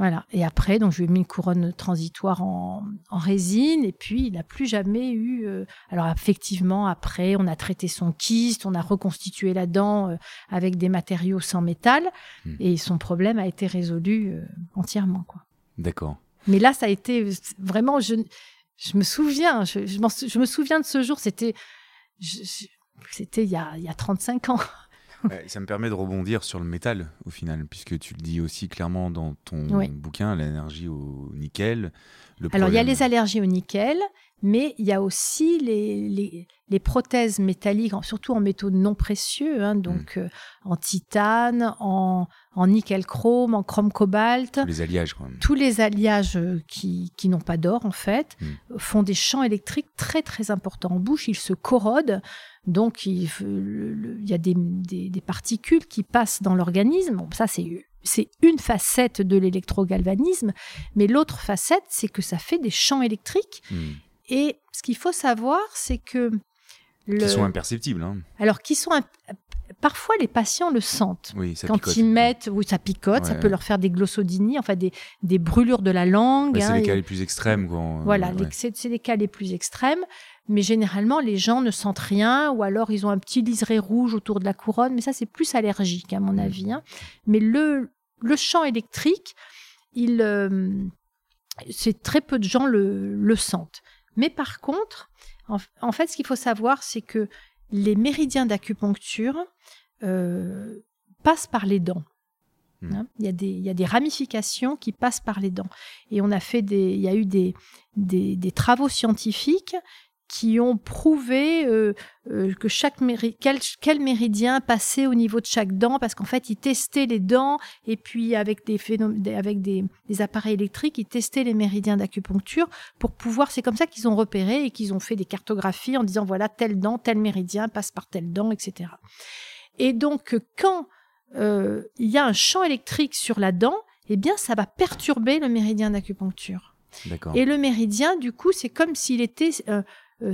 Voilà. Et après, donc, je lui ai mis une couronne transitoire en, résine. Et puis, il n'a plus jamais eu. Euh, alors, effectivement, après, on a traité son kyste, on a reconstitué la dent euh, avec des matériaux sans métal. Hmm. Et son problème a été résolu euh, entièrement. quoi. D'accord. Mais là, ça a été vraiment. Je, je me souviens, je, je, me souviens de ce jour. C'était. C'était il, il y a 35 ans ça me permet de rebondir sur le métal au final, puisque tu le dis aussi clairement dans ton bouquin, l'allergie au nickel. Alors il y a les allergies au nickel, mais il y a aussi les, les, prothèses métalliques, surtout en métaux non précieux, hein, donc hmm. euh, en titane, en, en, nickel chrome, en chrome cobalt. Tous les alliages. Quoi. Tous les alliages euh, qui, qui n'ont pas d'or, en fait, hmm. font des champs électriques très très importants en bouche. Ils se corrodent. Donc, il, y a des, des, particules qui passent dans l'organisme. Bon, ça, c'est c'est une facette de l'électrogalvanisme, mais l'autre facette, c'est que ça fait des champs électriques. Hmm. Et ce qu'il faut savoir, c'est que... Le... Qui sont imperceptibles. Hein. Alors, qui sont... Parfois, les patients le sentent. Quand ils mettent, oui, ça picote, ça peut leur faire des glossodinies, enfin des, des brûlures de la langue. c'est hein, les cas les plus extrêmes. Quoi. Voilà, c'est les cas les plus extrêmes. Mais généralement, les gens ne sentent rien, ou alors ils ont un petit liseré rouge autour de la couronne. Mais ça, c'est plus allergique, à mon mmh. avis. Hein. Mais le, le champ électrique, il, euh, c'est très peu de gens le, le sentent. Mais par contre, en, fait, ce qu'il faut savoir, c'est que les méridiens d'acupuncture euh, passent par les dents. Hmm. Hein, il, y a des, il y, a des, ramifications qui passent par les dents. Et on a fait des, il y a eu des, des, des travaux scientifiques qui ont prouvé euh, euh, que chaque quel, quel, méridien passait au niveau de chaque dent, parce qu'en fait, ils testaient les dents, et puis avec des, avec des, des, appareils électriques, ils testaient les méridiens d'acupuncture pour pouvoir, c'est comme ça qu'ils ont repéré et qu'ils ont fait des cartographies en disant, voilà, telle dent, tel méridien passe par telle dent, etc. Et donc, quand euh, il y a un champ électrique sur la dent, eh bien, ça va perturber le méridien d'acupuncture. Et le méridien, du coup, c'est comme s'il était euh,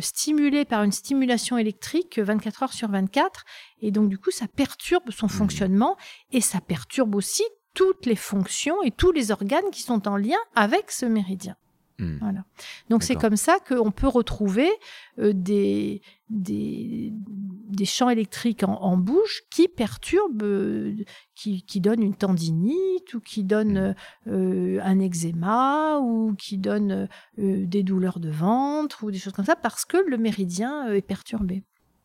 stimulé par une stimulation électrique 24 heures sur 24. Et donc, du coup, ça perturbe son mmh. fonctionnement et ça perturbe aussi toutes les fonctions et tous les organes qui sont en lien avec ce méridien. Voilà. Donc c'est comme ça qu'on peut retrouver euh, des, des, des champs électriques en, en bouche qui perturbent, euh, qui, qui donnent une tendinite ou qui donnent euh, un eczéma ou qui donnent des douleurs de ventre ou des choses comme ça parce que le méridien est perturbé.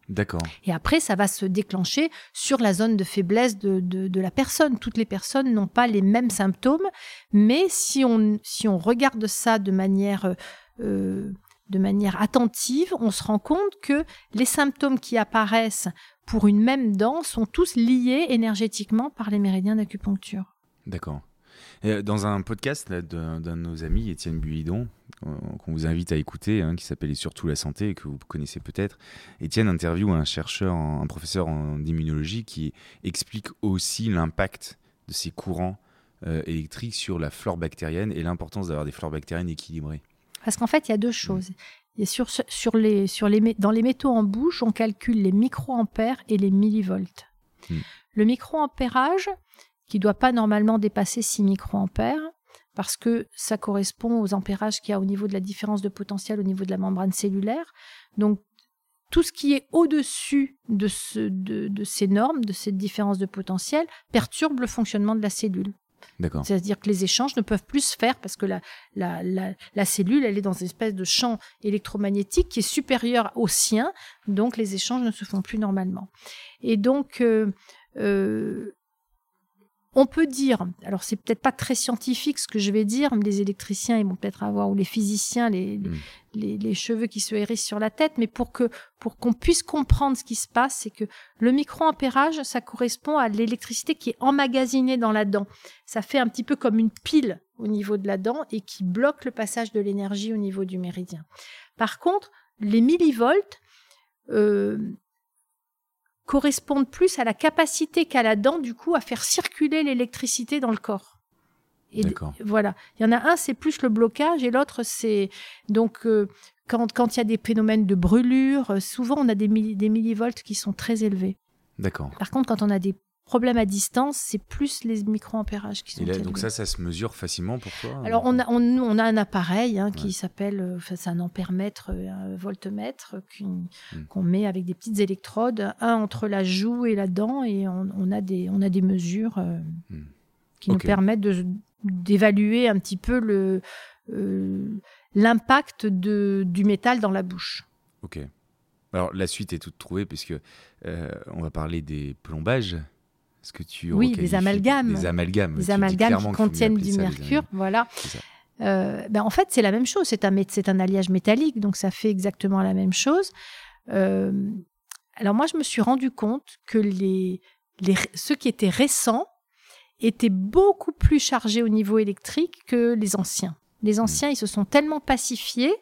D'accord. Et après, ça va se déclencher sur la zone de faiblesse de, de, de la personne. Toutes les personnes n'ont pas les mêmes symptômes, mais si on, si on regarde ça de manière, euh, de manière attentive, on se rend compte que les symptômes qui apparaissent pour une même dent sont tous liés énergétiquement par les méridiens d'acupuncture. D'accord. Et Dans un podcast d'un de nos amis, Étienne Buidon, euh, qu'on vous invite à écouter, hein, qui s'appelle surtout la santé, et que vous connaissez peut-être, Étienne interviewe un chercheur, un professeur en immunologie qui explique aussi l'impact de ces courants euh, électriques sur la flore bactérienne et l'importance d'avoir des flores bactériennes équilibrées. Parce qu'en fait, il y a deux choses. Et sur, les, sur les, mé- dans les métaux en bouche, on calcule les microampères et les millivolts. Hmm. Le microampérage, qui ne doit pas normalement dépasser 6 microampères, parce que ça correspond aux ampérages qu'il y a au niveau de la différence de potentiel au niveau de la membrane cellulaire. Donc, tout ce qui est au-dessus de, ce, de, de ces normes, de cette différence de potentiel, perturbe le fonctionnement de la cellule. C'est-à-dire que les échanges ne peuvent plus se faire parce que la, la, la, la cellule, elle est dans une espèce de champ électromagnétique qui est supérieur au sien, donc les échanges ne se font plus normalement. Et donc, euh, euh, on peut dire, alors c'est peut-être pas très scientifique ce que je vais dire, mais les électriciens, ils vont peut-être avoir, ou les physiciens, les, Mm. les, les cheveux qui se hérissent sur la tête, mais pour que pour qu'on puisse comprendre ce qui se passe, c'est que le microampérage, ça correspond à l'électricité qui est emmagasinée dans la dent. Ça fait un petit peu comme une pile au niveau de la dent et qui bloque le passage de l'énergie au niveau du méridien. Par contre, les millivolts euh, correspondent plus à la capacité qu'a la dent, du coup, à faire circuler l'électricité dans le corps. Et D'accord. voilà. Il y en a un, c'est plus le blocage, et l'autre, c'est. Donc, euh, quand quand il y a des phénomènes de brûlure, euh, souvent, on a des, milli- des millivolts qui sont très élevés. D'accord. Par contre, quand on a des problèmes à distance, c'est plus les microampérages qui sont Et là, donc ça, ça se mesure facilement pour toi Alors, on a, on, a un appareil hein, qui s'appelle, euh, enfin, c'est un ampèremètre, euh, un voltmètre qu'une- Hmm. qu'on met avec des petites électrodes, un entre la joue et la dent, et on, on a, des, on a des mesures euh, Hmm. qui nous permettent d'évaluer un petit peu le, euh, l'impact du métal dans la bouche. Ok. Alors la suite est toute trouvée puisque euh, on va parler des plombages. Est-ce que tu Oui, des amalgames. Des amalgames. Dis amalgames qui contiennent du mercure, voilà. Euh, ben, en fait, c'est la même chose. C'est un, c'est un alliage métallique, donc ça fait exactement la même chose. Euh, alors moi, je me suis rendu compte que les, les, ceux qui étaient récents étaient beaucoup plus chargés au niveau électrique que les anciens. Les anciens, ils se sont tellement pacifiés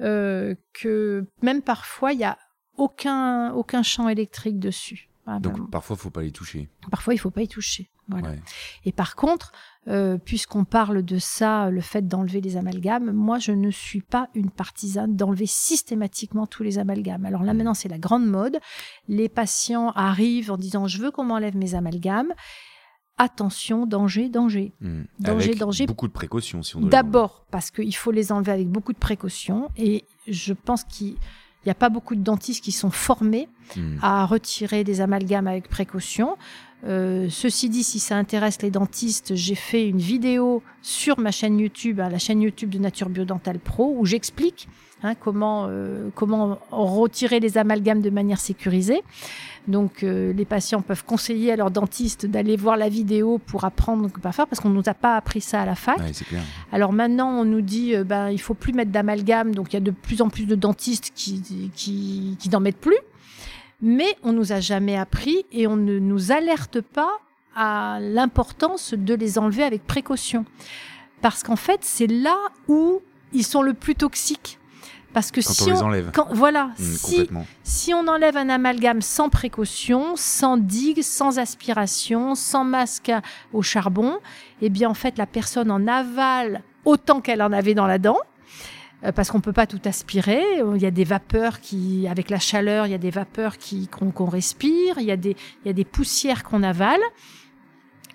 euh, que même parfois, il n'y a aucun, aucun champ électrique dessus. Voilà, Donc ben, parfois, faut pas les toucher. parfois, il faut pas y toucher. Voilà. Ouais. Et par contre, euh, puisqu'on parle de ça, le fait d'enlever les amalgames, moi, je ne suis pas une partisane d'enlever systématiquement tous les amalgames. Alors là, maintenant, c'est la grande mode. Les patients arrivent en disant, je veux qu'on m'enlève mes amalgames. Attention, danger, danger. Hmm. Danger, Avec danger. Beaucoup de précautions si on D'abord, parce qu'il faut les enlever avec beaucoup de précautions. Et je pense qu'il n'y a pas beaucoup de dentistes qui sont formés. Hmm. à retirer des amalgames avec précaution. Euh, ceci dit, si ça intéresse les dentistes, j'ai fait une vidéo sur ma chaîne YouTube, hein, la chaîne YouTube de Nature Biodental Pro, où j'explique hein, comment, euh, comment retirer les amalgames de manière sécurisée. Donc, euh, les patients peuvent conseiller à leur dentiste d'aller voir la vidéo pour apprendre comment faire, parce qu'on ne nous a pas appris ça à la fac. Ouais, clair. Alors maintenant, on nous dit euh, ben il faut plus mettre d'amalgame, donc il y a de plus en plus de dentistes qui qui, qui n'en mettent plus. Mais on nous a jamais appris et on ne nous alerte pas à l'importance de les enlever avec précaution, parce qu'en fait c'est là où ils sont le plus toxiques. Parce que Quand si on les enlève. quand- voilà, Hmm, si si on enlève un amalgame sans précaution, sans digue, sans aspiration, sans masque à- au charbon, eh bien en fait la personne en avale autant qu'elle en avait dans la dent. euh, Parce qu'on peut pas tout aspirer, il y a des vapeurs qui, avec la chaleur, il y a des vapeurs qui qu'on qu'on respire, il y a des, il y a des poussières qu'on avale.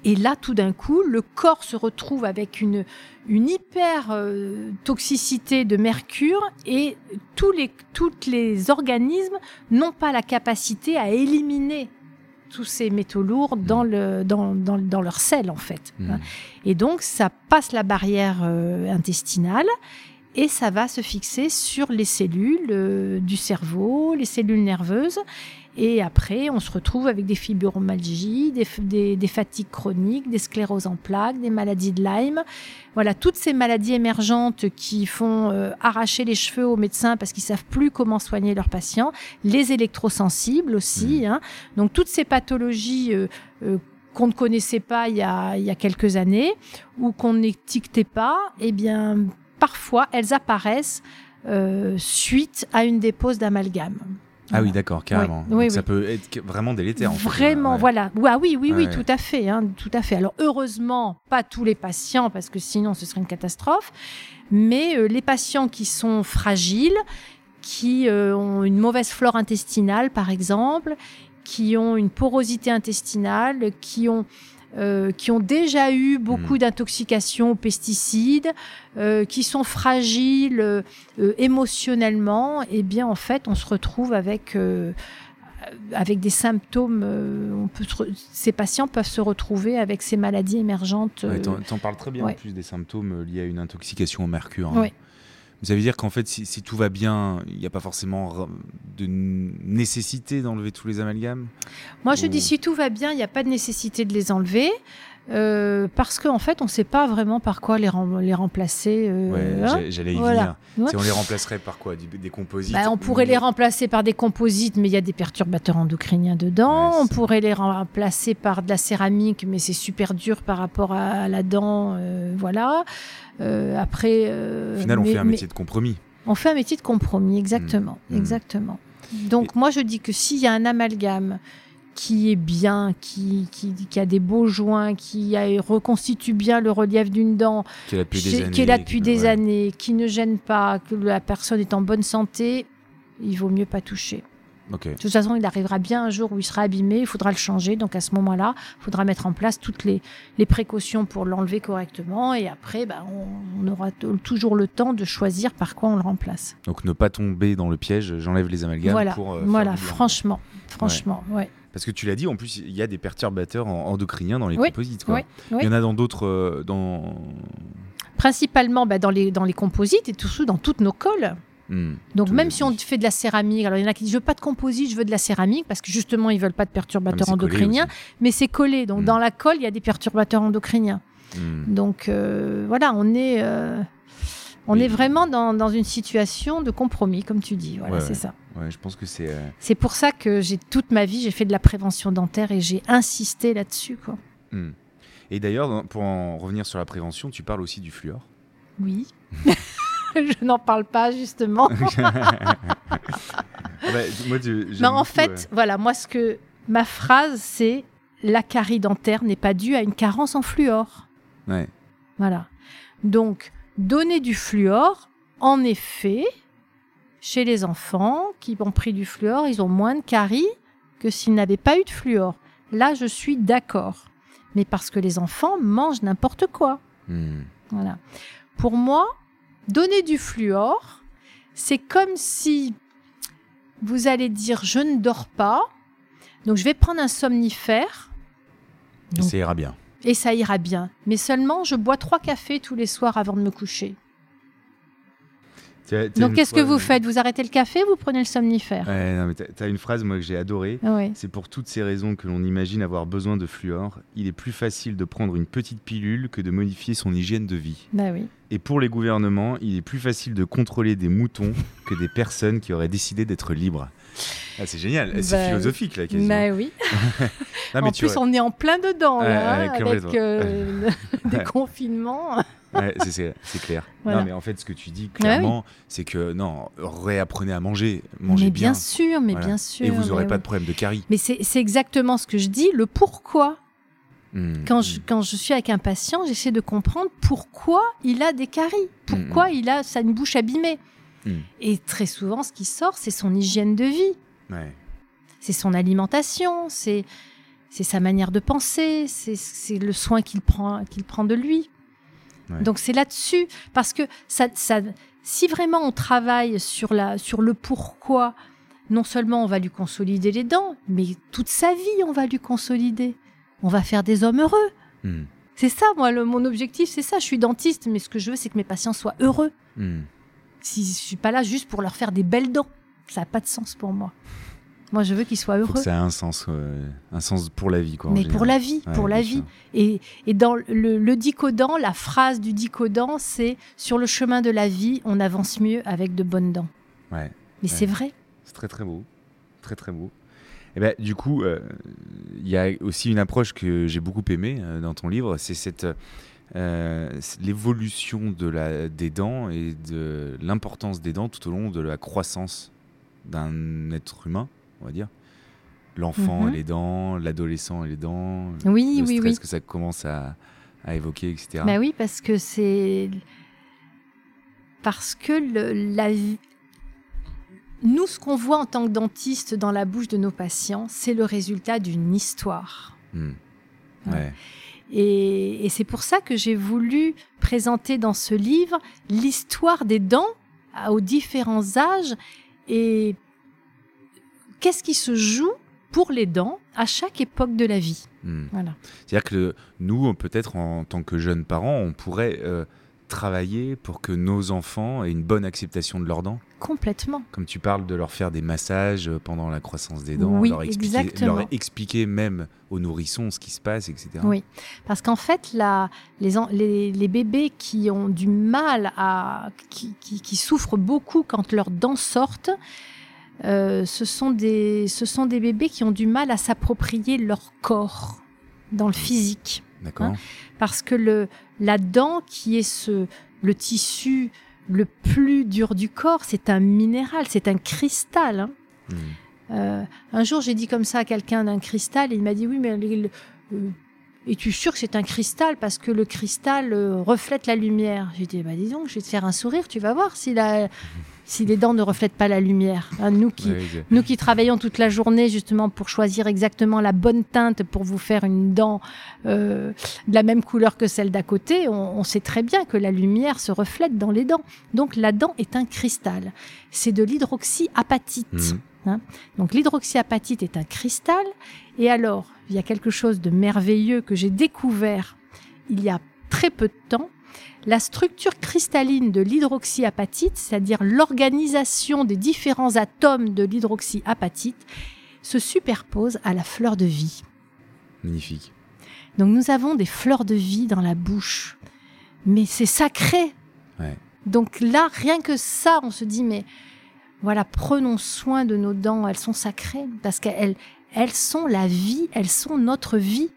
Et là, tout d'un coup, le corps se retrouve avec une, une hyper euh, toxicité de mercure et tous les, toutes les organismes n'ont pas la capacité à éliminer tous ces métaux lourds dans, le, dans, dans, dans leur sel, en fait. Mmh. Et donc, ça passe la barrière euh, intestinale et ça va se fixer sur les cellules euh, du cerveau, les cellules nerveuses. Et après, on se retrouve avec des fibromyalgies, des, des, des fatigues chroniques, des scléroses en plaques, des maladies de Lyme. Voilà, toutes ces maladies émergentes qui font euh, arracher les cheveux aux médecins parce qu'ils savent plus comment soigner leurs patients. Les électrosensibles aussi. Hein. Donc, toutes ces pathologies euh, euh, qu'on ne connaissait pas il y a, il y a quelques années ou qu'on n'étiquetait pas, eh bien, parfois, elles apparaissent suite à une dépose d'amalgame. Ah oui, d'accord, carrément. Oui, oui, ça oui. peut être vraiment délétère. en fait. Vraiment, voilà. Ah oui, oui, oui, Ouais. tout à fait, hein, tout à fait. Alors heureusement, pas tous les patients parce que sinon ce serait une catastrophe, mais euh, les patients qui sont fragiles, qui euh, ont une mauvaise flore intestinale, par exemple, qui ont une porosité intestinale, qui ont euh, qui ont déjà eu beaucoup Mm. d'intoxications aux pesticides, euh, qui sont fragiles euh, émotionnellement, eh bien en fait, on se retrouve avec avec des symptômes. on peut ces patients peuvent se retrouver avec ces maladies émergentes. Ouais, T'en parles très bien en plus des symptômes liés à une intoxication au mercure. hein. Ouais. Ça veut dire qu'en fait, si, si tout va bien, il n'y a pas forcément de nécessité d'enlever tous les amalgames Moi, je Ou- dis si tout va bien, il n'y a pas de nécessité de les enlever. euh, parce qu'en fait, on ne sait pas vraiment par quoi les, rem- les remplacer. euh, Ouais, hein. j'a- j'allais y Voilà. venir. Ouais. Si on les remplacerait par quoi? Des composites Bah, on pourrait Mais- les remplacer par des composites, mais il y a des perturbateurs endocriniens dedans. Ouais, on pourrait les remplacer par de la céramique, mais c'est super dur par rapport à la dent. euh, voilà. Euh, après. euh, Au final, on mais- fait un mais- métier de compromis. On fait un métier de compromis, exactement, Mm. Mm. exactement. Donc moi je dis que s'il y a un amalgame qui est bien, qui, qui, qui a des beaux joints, qui a- reconstitue bien le relief d'une dent, Qui est là depuis des années. qui est là depuis des ouais. années, qui ne gêne pas, que la personne est en bonne santé, il vaut mieux pas toucher. Ok. De toute façon, il arrivera bien un jour où il sera abîmé, il faudra le changer. Donc à ce moment-là, il faudra mettre en place toutes les, les précautions pour l'enlever correctement. Et après, bah, on, on aura toujours le temps de choisir par quoi on le remplace. Donc ne pas tomber dans le piège, j'enlève les amalgames voilà, pour. euh, voilà franchement, franchement, ouais. Parce que tu l'as dit, en plus, il y a des perturbateurs en- endocriniens dans les Oui, composites. Quoi. oui, oui. Il y en a dans d'autres. euh, dans... Principalement bah, dans, les, dans les composites et surtout dans toutes nos colles. Hmm. Donc même si on fait de la céramique, alors il y en a qui disent je veux pas de composite, je veux de la céramique parce que justement ils veulent pas de Ah, perturbateurs collé endocriniens, mais c'est collé. Donc Mm. dans la colle il y a des perturbateurs endocriniens. Hmm. Donc euh, voilà, on est euh, on Oui. est vraiment dans, dans une situation de compromis comme tu dis. Voilà, Ouais, c'est ouais. ça. Ouais, je pense que c'est. euh, C'est pour ça que j'ai toute ma vie j'ai fait de la prévention dentaire et j'ai insisté là-dessus quoi. Et d'ailleurs, pour en revenir sur la prévention, tu parles aussi du fluor. Oui. je n'en parle pas justement. Ah bah, moi, tu- j'aime Mais en fait, voilà, moi, ce que ma phrase, c'est la carie dentaire n'est pas due à une carence en fluor. ouais. Voilà. Donc, donner du fluor, en effet, chez les enfants qui ont pris du fluor, ils ont moins de caries que s'ils n'avaient pas eu de fluor. Là, je suis d'accord. Mais parce que les enfants mangent n'importe quoi. Hmm. Voilà. Pour moi, donner du fluor, c'est comme si vous allez dire je ne dors pas, donc je vais prendre un somnifère Et ça ira bien. et ça ira bien. Mais seulement je bois trois cafés tous les soirs avant de me coucher. Donc qu'est-ce que vous faites Vous arrêtez le café, vous prenez le somnifère Ouais, t'as- t'as une phrase, moi, que j'ai adorée. C'est pour toutes ces raisons que l'on imagine avoir besoin de fluor. Il est plus facile de prendre une petite pilule que de modifier son hygiène de vie. Bah oui. Et pour les gouvernements, il est plus facile de contrôler des moutons que des personnes qui auraient décidé d'être libres. Ah, c'est génial, c'est Bah, philosophique là, quasiment. Bah oui. Non, mais en plus, vois- on est en plein dedans Ouais, là, ouais, hein, avec euh, le déconfinement. Ouais, c'est- clair. Voilà. Non, mais en fait, ce que tu dis clairement, c'est que non, réapprenez à manger, mangez mais bien. bien sûr, mais Voilà. bien sûr. et vous n'aurez pas oui. de problème de carie. Mais c'est exactement ce que je dis, le pourquoi. Hmm, Quand je, quand je suis avec un patient, j'essaie de comprendre pourquoi il a des caries, pourquoi il a sa une bouche abîmée. Mm. Et très souvent, ce qui sort, c'est son hygiène de vie. Ouais. c'est son alimentation, c'est c'est sa manière de penser, c'est le soin qu'il prend, qu'il prend de lui. Ouais. Donc c'est là-dessus, parce que ça, ça, si vraiment on travaille sur, la, sur le pourquoi, non seulement on va lui consolider les dents, mais toute sa vie on va lui consolider. On va faire des hommes heureux. Hmm. C'est ça, moi, le- mon objectif, c'est ça. Je suis dentiste, mais ce que je veux, c'est que mes patients soient heureux. Hmm. Si je suis pas là juste pour leur faire des belles dents, ça n'a pas de sens pour moi. Moi, je veux qu'ils soient heureux. ça a un sens, euh, un sens pour la vie, quoi. Mais pour la vie, Ouais, pour la vie. Et, et dans le, le dicodan, la phrase du dicodan, c'est sur le chemin de la vie, on avance mieux avec de bonnes dents. Ouais. Mais c'est vrai. C'est très très beau. Très très beau. Et ben, du coup, euh, il y a aussi une approche que j'ai beaucoup aimée euh, dans ton livre, c'est cette l'évolution de la, des dents et de l'importance des dents tout au long de la croissance d'un être humain, on va dire. L'enfant Mhm. et les dents, l'adolescent et les dents, Oui, le oui, stress oui. que ça commence à, à évoquer, etc. Bah oui, parce que c'est. Parce que le- la vie. Nous, ce qu'on voit en tant que dentiste dans la bouche de nos patients, c'est le résultat d'une histoire. Ouais. Ouais. Et, et c'est pour ça que j'ai voulu présenter dans ce livre l'histoire des dents aux différents âges et qu'est-ce qui se joue pour les dents à chaque époque de la vie. Hmm. Voilà. C'est-à-dire que nous, peut-être en tant que jeunes parents, on pourrait euh, travailler pour que nos enfants aient une bonne acceptation de leurs dents. Complètement. Comme tu parles de leur faire des massages euh, pendant la croissance des dents, Oui, leur, expliquer, exactement. leur expliquer même aux nourrissons ce qui se passe, etc. Oui, parce qu'en fait, la, les, les, les bébés qui ont du mal à. qui, qui- qui souffrent beaucoup quand leurs dents sortent, euh, ce, sont des, ce sont des bébés qui ont du mal à s'approprier leur corps dans le physique. D'accord Parce que le, la dent, qui est ce, le tissu le plus dur du corps, c'est un minéral, c'est un cristal. hein. Hmm. Euh, un jour, j'ai dit comme ça à quelqu'un d'un cristal, et il m'a dit oui, mais euh, es-tu sûr que c'est un cristal? Parce que le cristal euh, reflète la lumière J'ai dit bah dis donc, je vais te faire un sourire, tu vas voir si la, si les dents ne reflètent pas la lumière. Hein, nous qui nous qui travaillons toute la journée justement pour choisir exactement la bonne teinte pour vous faire une dent euh, de la même couleur que celle d'à côté, on, on sait très bien que la lumière se reflète dans les dents. Donc la dent est un cristal. C'est de l'hydroxyapatite. Mhm. Hein. Donc l'hydroxyapatite est un cristal. Et alors, il y a quelque chose de merveilleux que j'ai découvert il y a très peu de temps. La structure cristalline de l'hydroxyapatite, c'est-à-dire l'organisation des différents atomes de l'hydroxyapatite, se superpose à la fleur de vie. Magnifique. Donc nous avons des fleurs de vie dans la bouche. Mais c'est sacré. Ouais. Donc là, rien que ça, on se dit, mais voilà, prenons soin de nos dents, elles sont sacrées, parce qu'elles elles sont la vie, elles sont notre vie.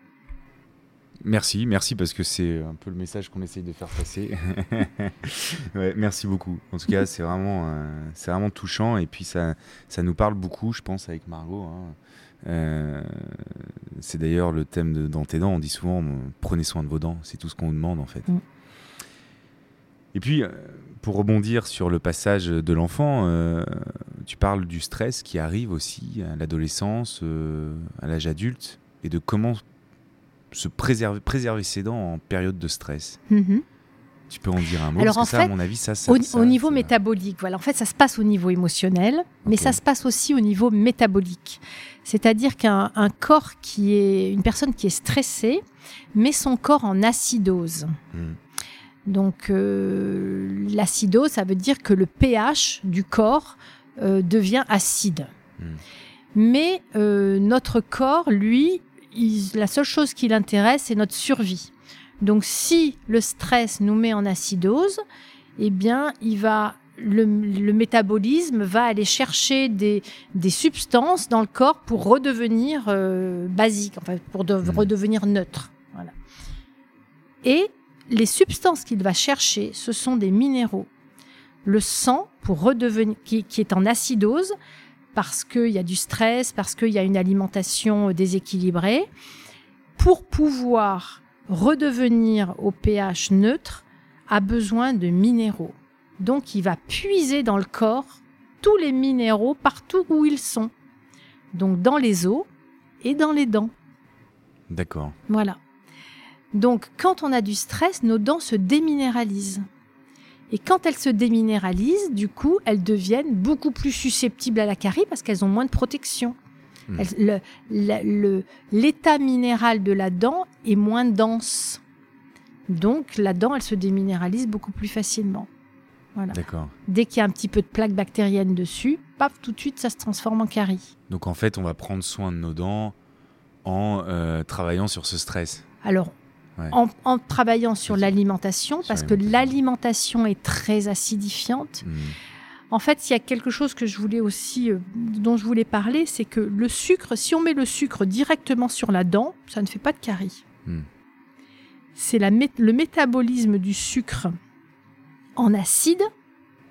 Merci, merci parce que c'est un peu le message qu'on essaye de faire passer. Ouais, merci beaucoup. En tout cas, c'est vraiment, euh, c'est vraiment touchant et puis ça, ça nous parle beaucoup, je pense, avec Margot. hein. Euh, c'est d'ailleurs le thème de Dans tes dents. On dit souvent, prenez soin de vos dents. C'est tout ce qu'on nous demande en fait. Mm. Et puis, euh, pour rebondir sur le passage de l'enfant, euh, tu parles du stress qui arrive aussi à l'adolescence, à l'âge adulte, et de comment se préserver, préserver ses dents en période de stress. Tu peux en dire un mot Alors, Parce que en ça, à fait, mon avis, ça, ça Au, ça- au niveau métabolique, voilà. En fait, ça se passe au niveau émotionnel, mais ça se passe aussi au niveau métabolique. C'est-à-dire qu'un un corps qui est une personne qui est stressée met son corps en acidose. Hmm. Donc, euh, l'acidose, ça veut dire que le pH du corps euh, devient acide. Hmm. Mais euh, notre corps, lui, il- la seule chose qui l'intéresse, c'est notre survie. Donc, si le stress nous met en acidose, eh bien, il va le, le métabolisme va aller chercher des, des substances dans le corps pour redevenir euh, basique, enfin pour de- Mhm. redevenir neutre. Voilà. Et les substances qu'il va chercher, ce sont des minéraux. Le sang, pour redevenir, qui, qui est en acidose, parce qu'il y a du stress, parce qu'il y a une alimentation déséquilibrée, pour pouvoir redevenir au pH neutre, a besoin de minéraux. Donc il va puiser dans le corps tous les minéraux partout où ils sont. Donc dans les os et dans les dents. D'accord. Voilà. Donc, quand on a du stress, nos dents se déminéralisent. Et quand elles se déminéralisent, du coup, elles deviennent beaucoup plus susceptibles à la carie parce qu'elles ont moins de protection. Hmm. Le- le- L'état minéral de la dent est moins dense. Donc, la dent, elle se déminéralise beaucoup plus facilement. Voilà. D'accord. Dès qu'il y a un petit peu de plaque bactérienne dessus, paf, tout de suite, ça se transforme en carie. Donc en fait, on va prendre soin de nos dents en euh, travaillant sur ce stress. Alors, Ouais. en, en travaillant sur l'alimentation, parce que l'alimentation. est très acidifiante. Hmm. En fait, il y a quelque chose que je voulais aussi, euh, dont je voulais parler, c'est que le sucre, si on met le sucre directement sur la dent, ça ne fait pas de carie. Hmm. C'est mé- le métabolisme du sucre en acide,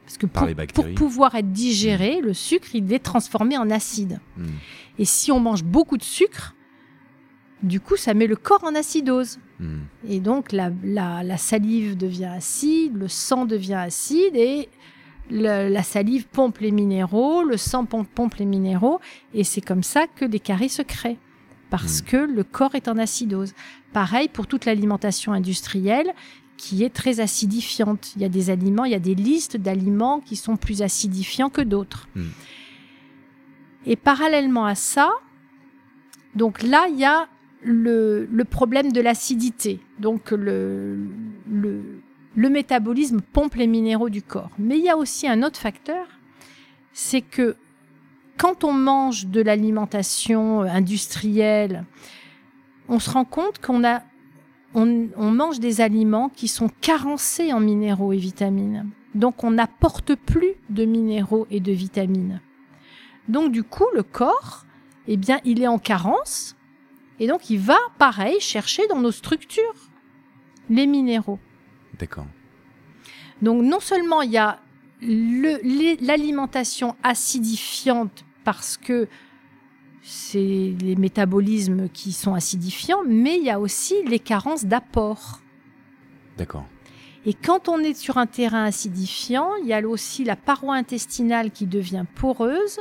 parce que Par pour, pouvoir être digéré, le sucre, il est transformé en acide. Hmm. Et si on mange beaucoup de sucre, du coup, ça met le corps en acidose. Hmm. Et donc, la, la- la salive devient acide, le sang devient acide et le- la salive pompe les minéraux, le sang pompe, pompe les minéraux. Et c'est comme ça que les caries se créent. Parce Mm. que le corps est en acidose. Pareil pour toute l'alimentation industrielle qui est très acidifiante. Il y a des aliments, il y a des listes d'aliments qui sont plus acidifiants que d'autres. Mm. Et parallèlement à ça, donc là, il y a le, problème de l'acidité. Donc le, le, métabolisme pompe les minéraux du corps. Mais il y a aussi un autre facteur, c'est que quand on mange de l'alimentation euh, industrielle, on se rend compte qu'on a on mange des aliments qui sont carencés en minéraux et vitamines. Donc on n'apporte plus de minéraux et de vitamines. Donc du coup, le corps, eh bien, il est en carence et donc il va, pareil, chercher dans nos structures les minéraux. D'accord. Donc non seulement il y a l'alimentation acidifiante parce que c'est les métabolismes qui sont acidifiants, mais il y a aussi les carences d'apport. D'accord. Et quand on est sur un terrain acidifiant, il y a aussi la paroi intestinale qui devient poreuse,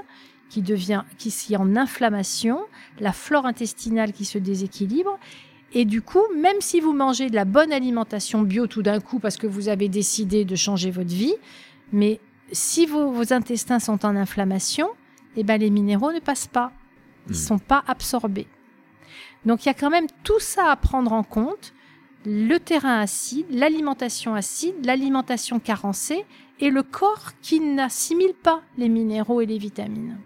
qui devient qui est en inflammation, la flore intestinale qui se déséquilibre. Et du coup, même si vous mangez de la bonne alimentation bio tout d'un coup parce que vous avez décidé de changer votre vie, mais si vos, vos intestins sont en inflammation, eh ben les minéraux ne passent pas. Ils ne Hmm. sont pas absorbés. Donc il y a quand même tout ça à prendre en compte le terrain acide, l'alimentation acide, l'alimentation carencée et le corps qui n'assimile pas les minéraux et les vitamines.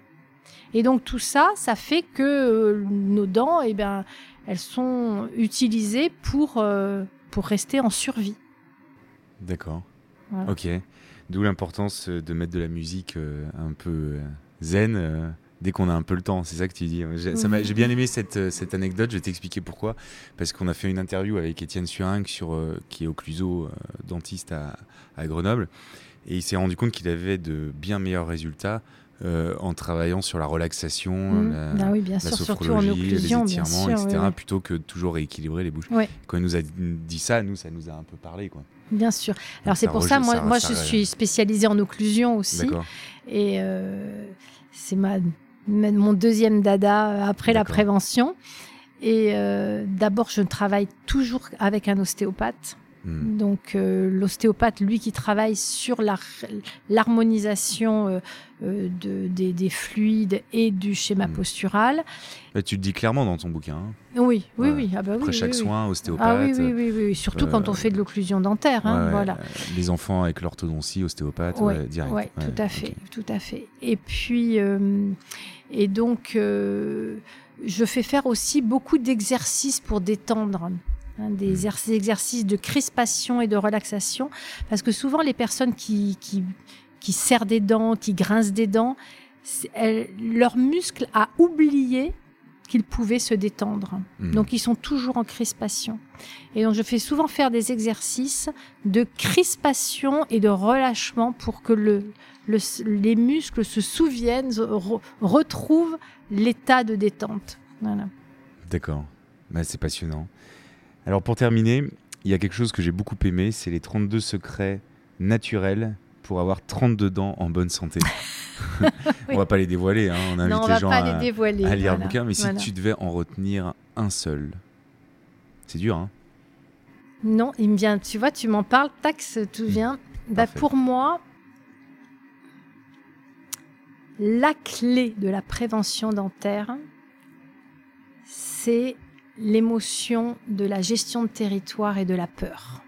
Et donc tout ça, ça fait que euh, nos dents, eh ben, elles sont utilisées pour, euh, pour rester en survie. D'accord. Voilà. Ok. D'où l'importance euh, de mettre de la musique euh, un peu zen dès qu'on a un peu le temps. C'est ça que tu dis. J'ai Oui. bien aimé cette, cette anecdote. Je vais t'expliquer pourquoi. Parce qu'on a fait une interview avec Étienne Surinck, sur, euh, qui est occluso euh, dentiste à, à Grenoble. Et il s'est rendu compte qu'il avait de bien meilleurs résultats euh, en travaillant sur la relaxation, Mmh. la, Ah oui, bien la sûr, surtout en sophrologie, les étirements, sûr. etc. oui. Plutôt que toujours rééquilibrer les bouches. Ouais. Quand il nous a dit ça, nous, ça nous a un peu parlé. Quoi. Bien sûr. Alors c'est pour ça, moi, ça- moi ça- je suis spécialisée en occlusion aussi. Et euh, c'est ma, ma- mon deuxième dada euh, après la prévention. Et euh, d'abord, je travaille toujours avec un ostéopathe. Hmm. Donc euh, l'ostéopathe, lui, qui travaille sur l'harmonisation euh, euh, de- des, des fluides et du schéma Mm. postural. Bah, tu le dis clairement dans ton bouquin. hein. Oui, oui, oui. Ah bah oui, Après oui, chaque oui. soin, ostéopathe. Ah oui, oui, oui, oui. Surtout quand on fait de l'occlusion dentaire. hein, ouais, voilà. Les enfants avec l'orthodontie, ostéopathe, Ouais, ouais, direct. Ouais, Ouais, tout à fait, tout à fait. Et puis, et donc, je fais faire aussi beaucoup d'exercices pour détendre. Hein, des exer- exercices de crispation et de relaxation. Parce que souvent, les personnes qui, qui, qui serrent des dents, qui grincent des dents, elles- leur muscle a oublié qu'ils pouvaient se détendre. Hmm. Donc ils sont toujours en crispation. Et donc je fais souvent faire des exercices de crispation et de relâchement pour que le, le- les muscles se souviennent, re- retrouvent l'état de détente. Voilà. D'accord. Bah, c'est passionnant. Alors pour terminer, il y a quelque chose que j'ai beaucoup aimé, c'est les 32 secrets naturels pour avoir 32 dents en bonne santé. On va pas les dévoiler, hein, on invite non, on les va gens pas à, les dévoiler. à lire voilà, le bouquin, mais si voilà. tu devais en retenir un seul, C'est dur, hein Non, il me vient, tu vois, tu m'en parles, tac, tout vient. Bah, pour moi, la clé de la prévention dentaire, c'est l'émotion de la gestion de territoire et de la peur.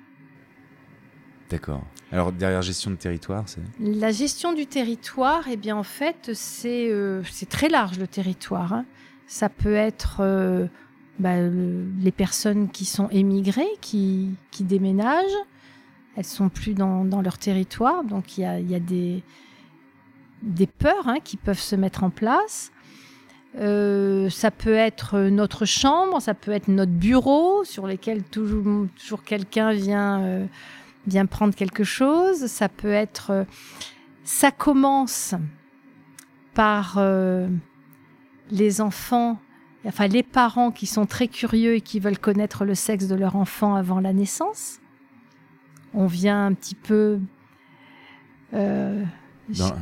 D'accord. Alors, derrière gestion de territoire, c'est? La gestion du territoire, eh bien, en fait, c'est euh, très large le territoire. hein. Ça peut être euh, bah, le- les personnes qui sont émigrées, qui, qui déménagent. Elles sont plus dans, dans leur territoire, donc il y a, y a des, des peurs hein, qui peuvent se mettre en place. Euh, ça peut être notre chambre, ça peut être notre bureau sur lesquels toujours, toujours quelqu'un vient, euh, vient prendre quelque chose. Ça peut être, euh, ça commence par les enfants, enfin les parents qui sont très curieux et qui veulent connaître le sexe de leur enfant avant la naissance. On vient un petit peu euh,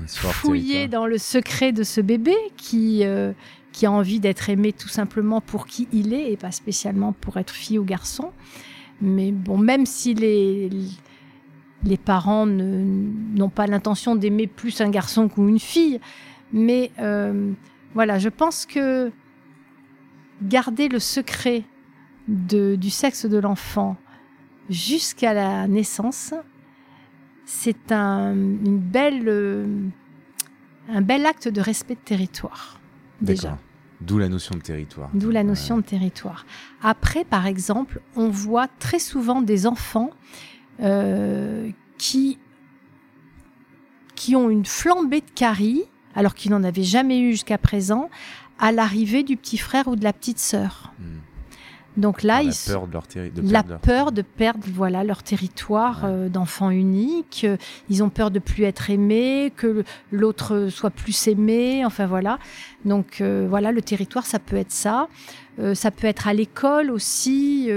fouiller territoire. dans le secret de ce bébé qui, euh, qui a envie d'être aimé tout simplement pour qui il est et pas spécialement pour être fille ou garçon. Mais bon, même si les, les parents n'ont pas l'intention d'aimer plus un garçon qu'une fille, mais euh, voilà, je pense que garder le secret du sexe de l'enfant jusqu'à la naissance, c'est un, une belle, euh, un bel acte de respect de territoire, déjà. D'où la notion de territoire. D'où la notion de territoire. Après, par exemple, on voit très souvent des enfants euh, qui, qui ont une flambée de caries, alors qu'ils n'en avaient jamais eu jusqu'à présent, à l'arrivée du petit frère ou de la petite sœur. Hmm. Donc là, ils la sont- peur de leur territoire. la peur de perdre voilà leur territoire Ouais. euh, d'enfant unique. Euh, Ils ont peur de plus être aimés, que l'autre soit plus aimé. Enfin voilà. Donc euh, voilà, le territoire, ça peut être ça. Euh, ça peut être à l'école aussi.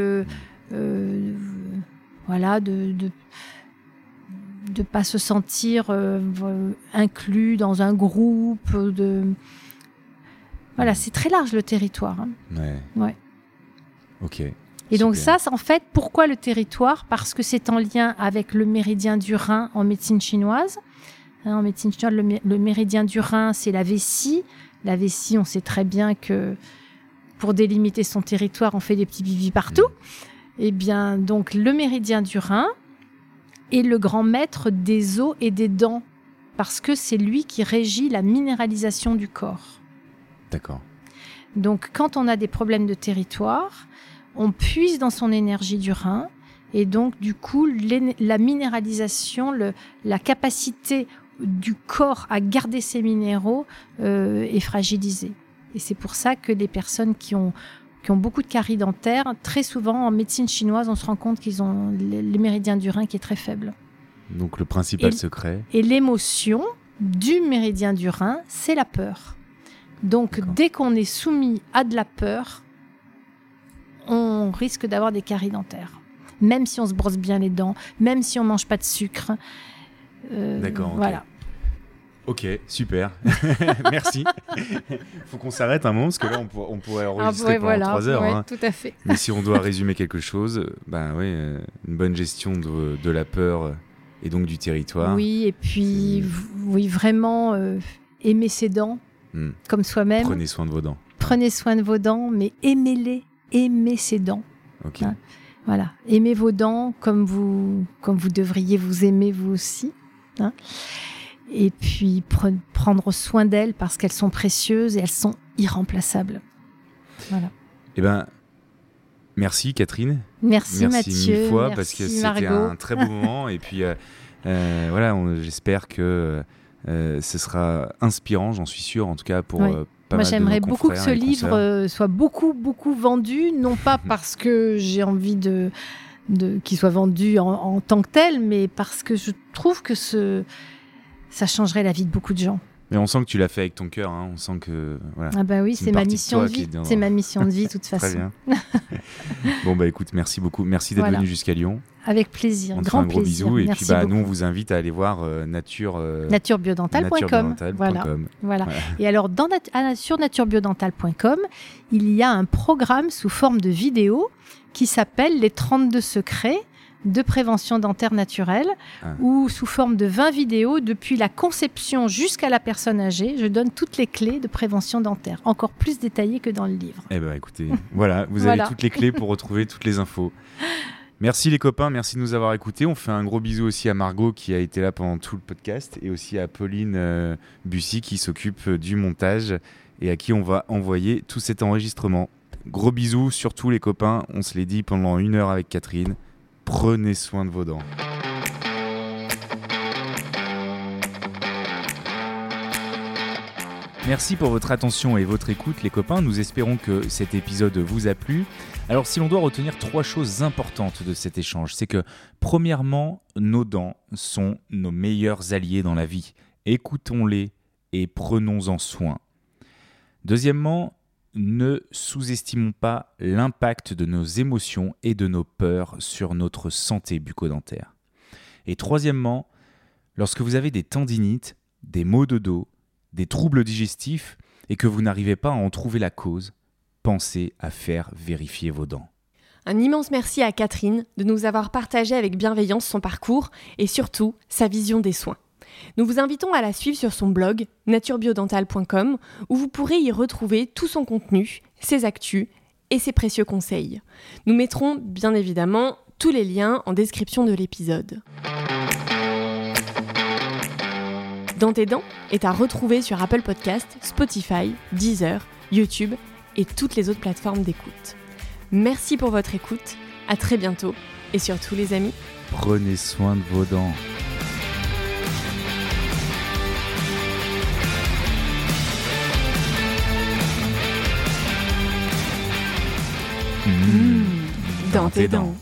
voilà, de, de de pas se sentir inclus dans un groupe. De voilà, c'est très large le territoire. hein. Ouais. Ouais. Ok. Et donc Super. ça, en fait, pourquoi le territoire? Parce que c'est en lien avec le méridien du Rhin en médecine chinoise. Hein, en médecine chinoise, le, mé- le méridien du Rhin, c'est la vessie. La vessie, on sait très bien que pour délimiter son territoire, on fait des petits bivis partout. Eh bien, donc le méridien du Rhin est le grand maître des os et des dents, parce que c'est lui qui régit la minéralisation du corps. D'accord. Donc, quand on a des problèmes de territoire, on puise dans son énergie du rein. Et donc, du coup, la minéralisation, le- la capacité du corps à garder ses minéraux euh, est fragilisée. Et c'est pour ça que les personnes qui ont, qui ont beaucoup de caries dentaires, très souvent en médecine chinoise, on se rend compte qu'ils ont les, les méridiens du rein qui est très faible. Donc le principal Et- secret. Et l'émotion du méridien du rein, c'est la peur. Donc dès qu'on est soumis à de la peur, on risque d'avoir des caries dentaires. Même si on se brosse bien les dents, même si on mange pas de sucre. Euh, D'accord, ok. Voilà. Ok, super. Merci. Faut qu'on s'arrête un moment parce que là on, pour- on pourrait enregistrer Ah, ouais, pendant voilà, trois heures. ouais, hein. tout à fait. Mais si on doit résumer quelque chose, ben oui, euh, une bonne gestion de, de la peur euh, et donc du territoire. Oui, et puis oui, vraiment euh, aimer ses dents Hmm. comme soi-même. Prenez soin de vos dents. Prenez soin de vos dents, mais aimez-les, aimez ses dents. Ok. Ouais. Voilà, aimez vos dents comme vous, comme vous devriez vous aimer vous aussi. hein. Et puis pre- prendre soin d'elles parce qu'elles sont précieuses et elles sont irremplaçables. Voilà. Eh ben, merci Catherine. Merci, Merci Mathieu. mille fois merci parce que c'était un très beau moment et puis euh, euh, voilà, j'espère que euh, ce sera inspirant, j'en suis sûr, en tout cas pour Oui. Pas Moi, mal de j'aimerais beaucoup que ce livre euh, soit beaucoup, beaucoup vendu, non pas parce que j'ai envie de, de qu'il soit vendu en, en tant que tel, mais parce que je trouve que ce, ça changerait la vie de beaucoup de gens. Mais on sent que tu l'as fait avec ton cœur, hein, on sent que voilà. Ah bah oui, C'est ma de mission de vie. dans- C'est ma mission de vie, de toute Très façon. bien. bon bah écoute, merci beaucoup, merci d'être Voilà. venu jusqu'à Lyon. Avec plaisir, On te fait grand un gros plaisir. bisou et Merci puis bah beaucoup. nous on vous invite à aller voir euh, nature euh. Voilà, voilà. Voilà. Et alors, dans nat- à- sur naturebiodental.com, il y a un programme sous forme de vidéo qui s'appelle Les 32 secrets de prévention dentaire naturelle, Ah. où sous forme de 20 vidéos, depuis la conception jusqu'à la personne âgée, je donne toutes les clés de prévention dentaire, encore plus détaillées que dans le livre. Eh ben écoutez, voilà, vous Voilà. avez toutes les clés pour retrouver toutes les infos. Merci les copains, merci de nous avoir écoutés. On fait un gros bisou aussi à Margot qui a été là pendant tout le podcast et aussi à Pauline euh, Bussy qui s'occupe euh, du montage et à qui on va envoyer tout cet enregistrement. Gros bisous, surtout les copains, on se les dit pendant une heure avec Catherine. Prenez soin de vos dents. Merci pour votre attention et votre écoute les copains, nous espérons que cet épisode vous a plu. Alors si l'on doit retenir trois choses importantes de cet échange, c'est que premièrement, nos dents sont nos meilleurs alliés dans la vie. Écoutons-les et prenons-en soin. Deuxièmement, ne sous-estimons pas l'impact de nos émotions et de nos peurs sur notre santé bucco-dentaire. Et troisièmement, lorsque vous avez des tendinites, des maux de dos, des troubles digestifs et que vous n'arrivez pas à en trouver la cause, pensez à faire vérifier vos dents. Un immense merci à Catherine de nous avoir partagé avec bienveillance son parcours et surtout sa vision des soins. Nous vous invitons à la suivre sur son blog naturebiodental.com où vous pourrez y retrouver tout son contenu, ses actus et ses précieux conseils. Nous mettrons bien évidemment tous les liens en description de l'épisode. Dans tes dents est à retrouver sur Apple Podcast, Spotify, Deezer, YouTube et toutes les autres plateformes d'écoute. Merci pour votre écoute, à très bientôt et surtout les amis, Prenez soin de vos dents. Dans tes dents.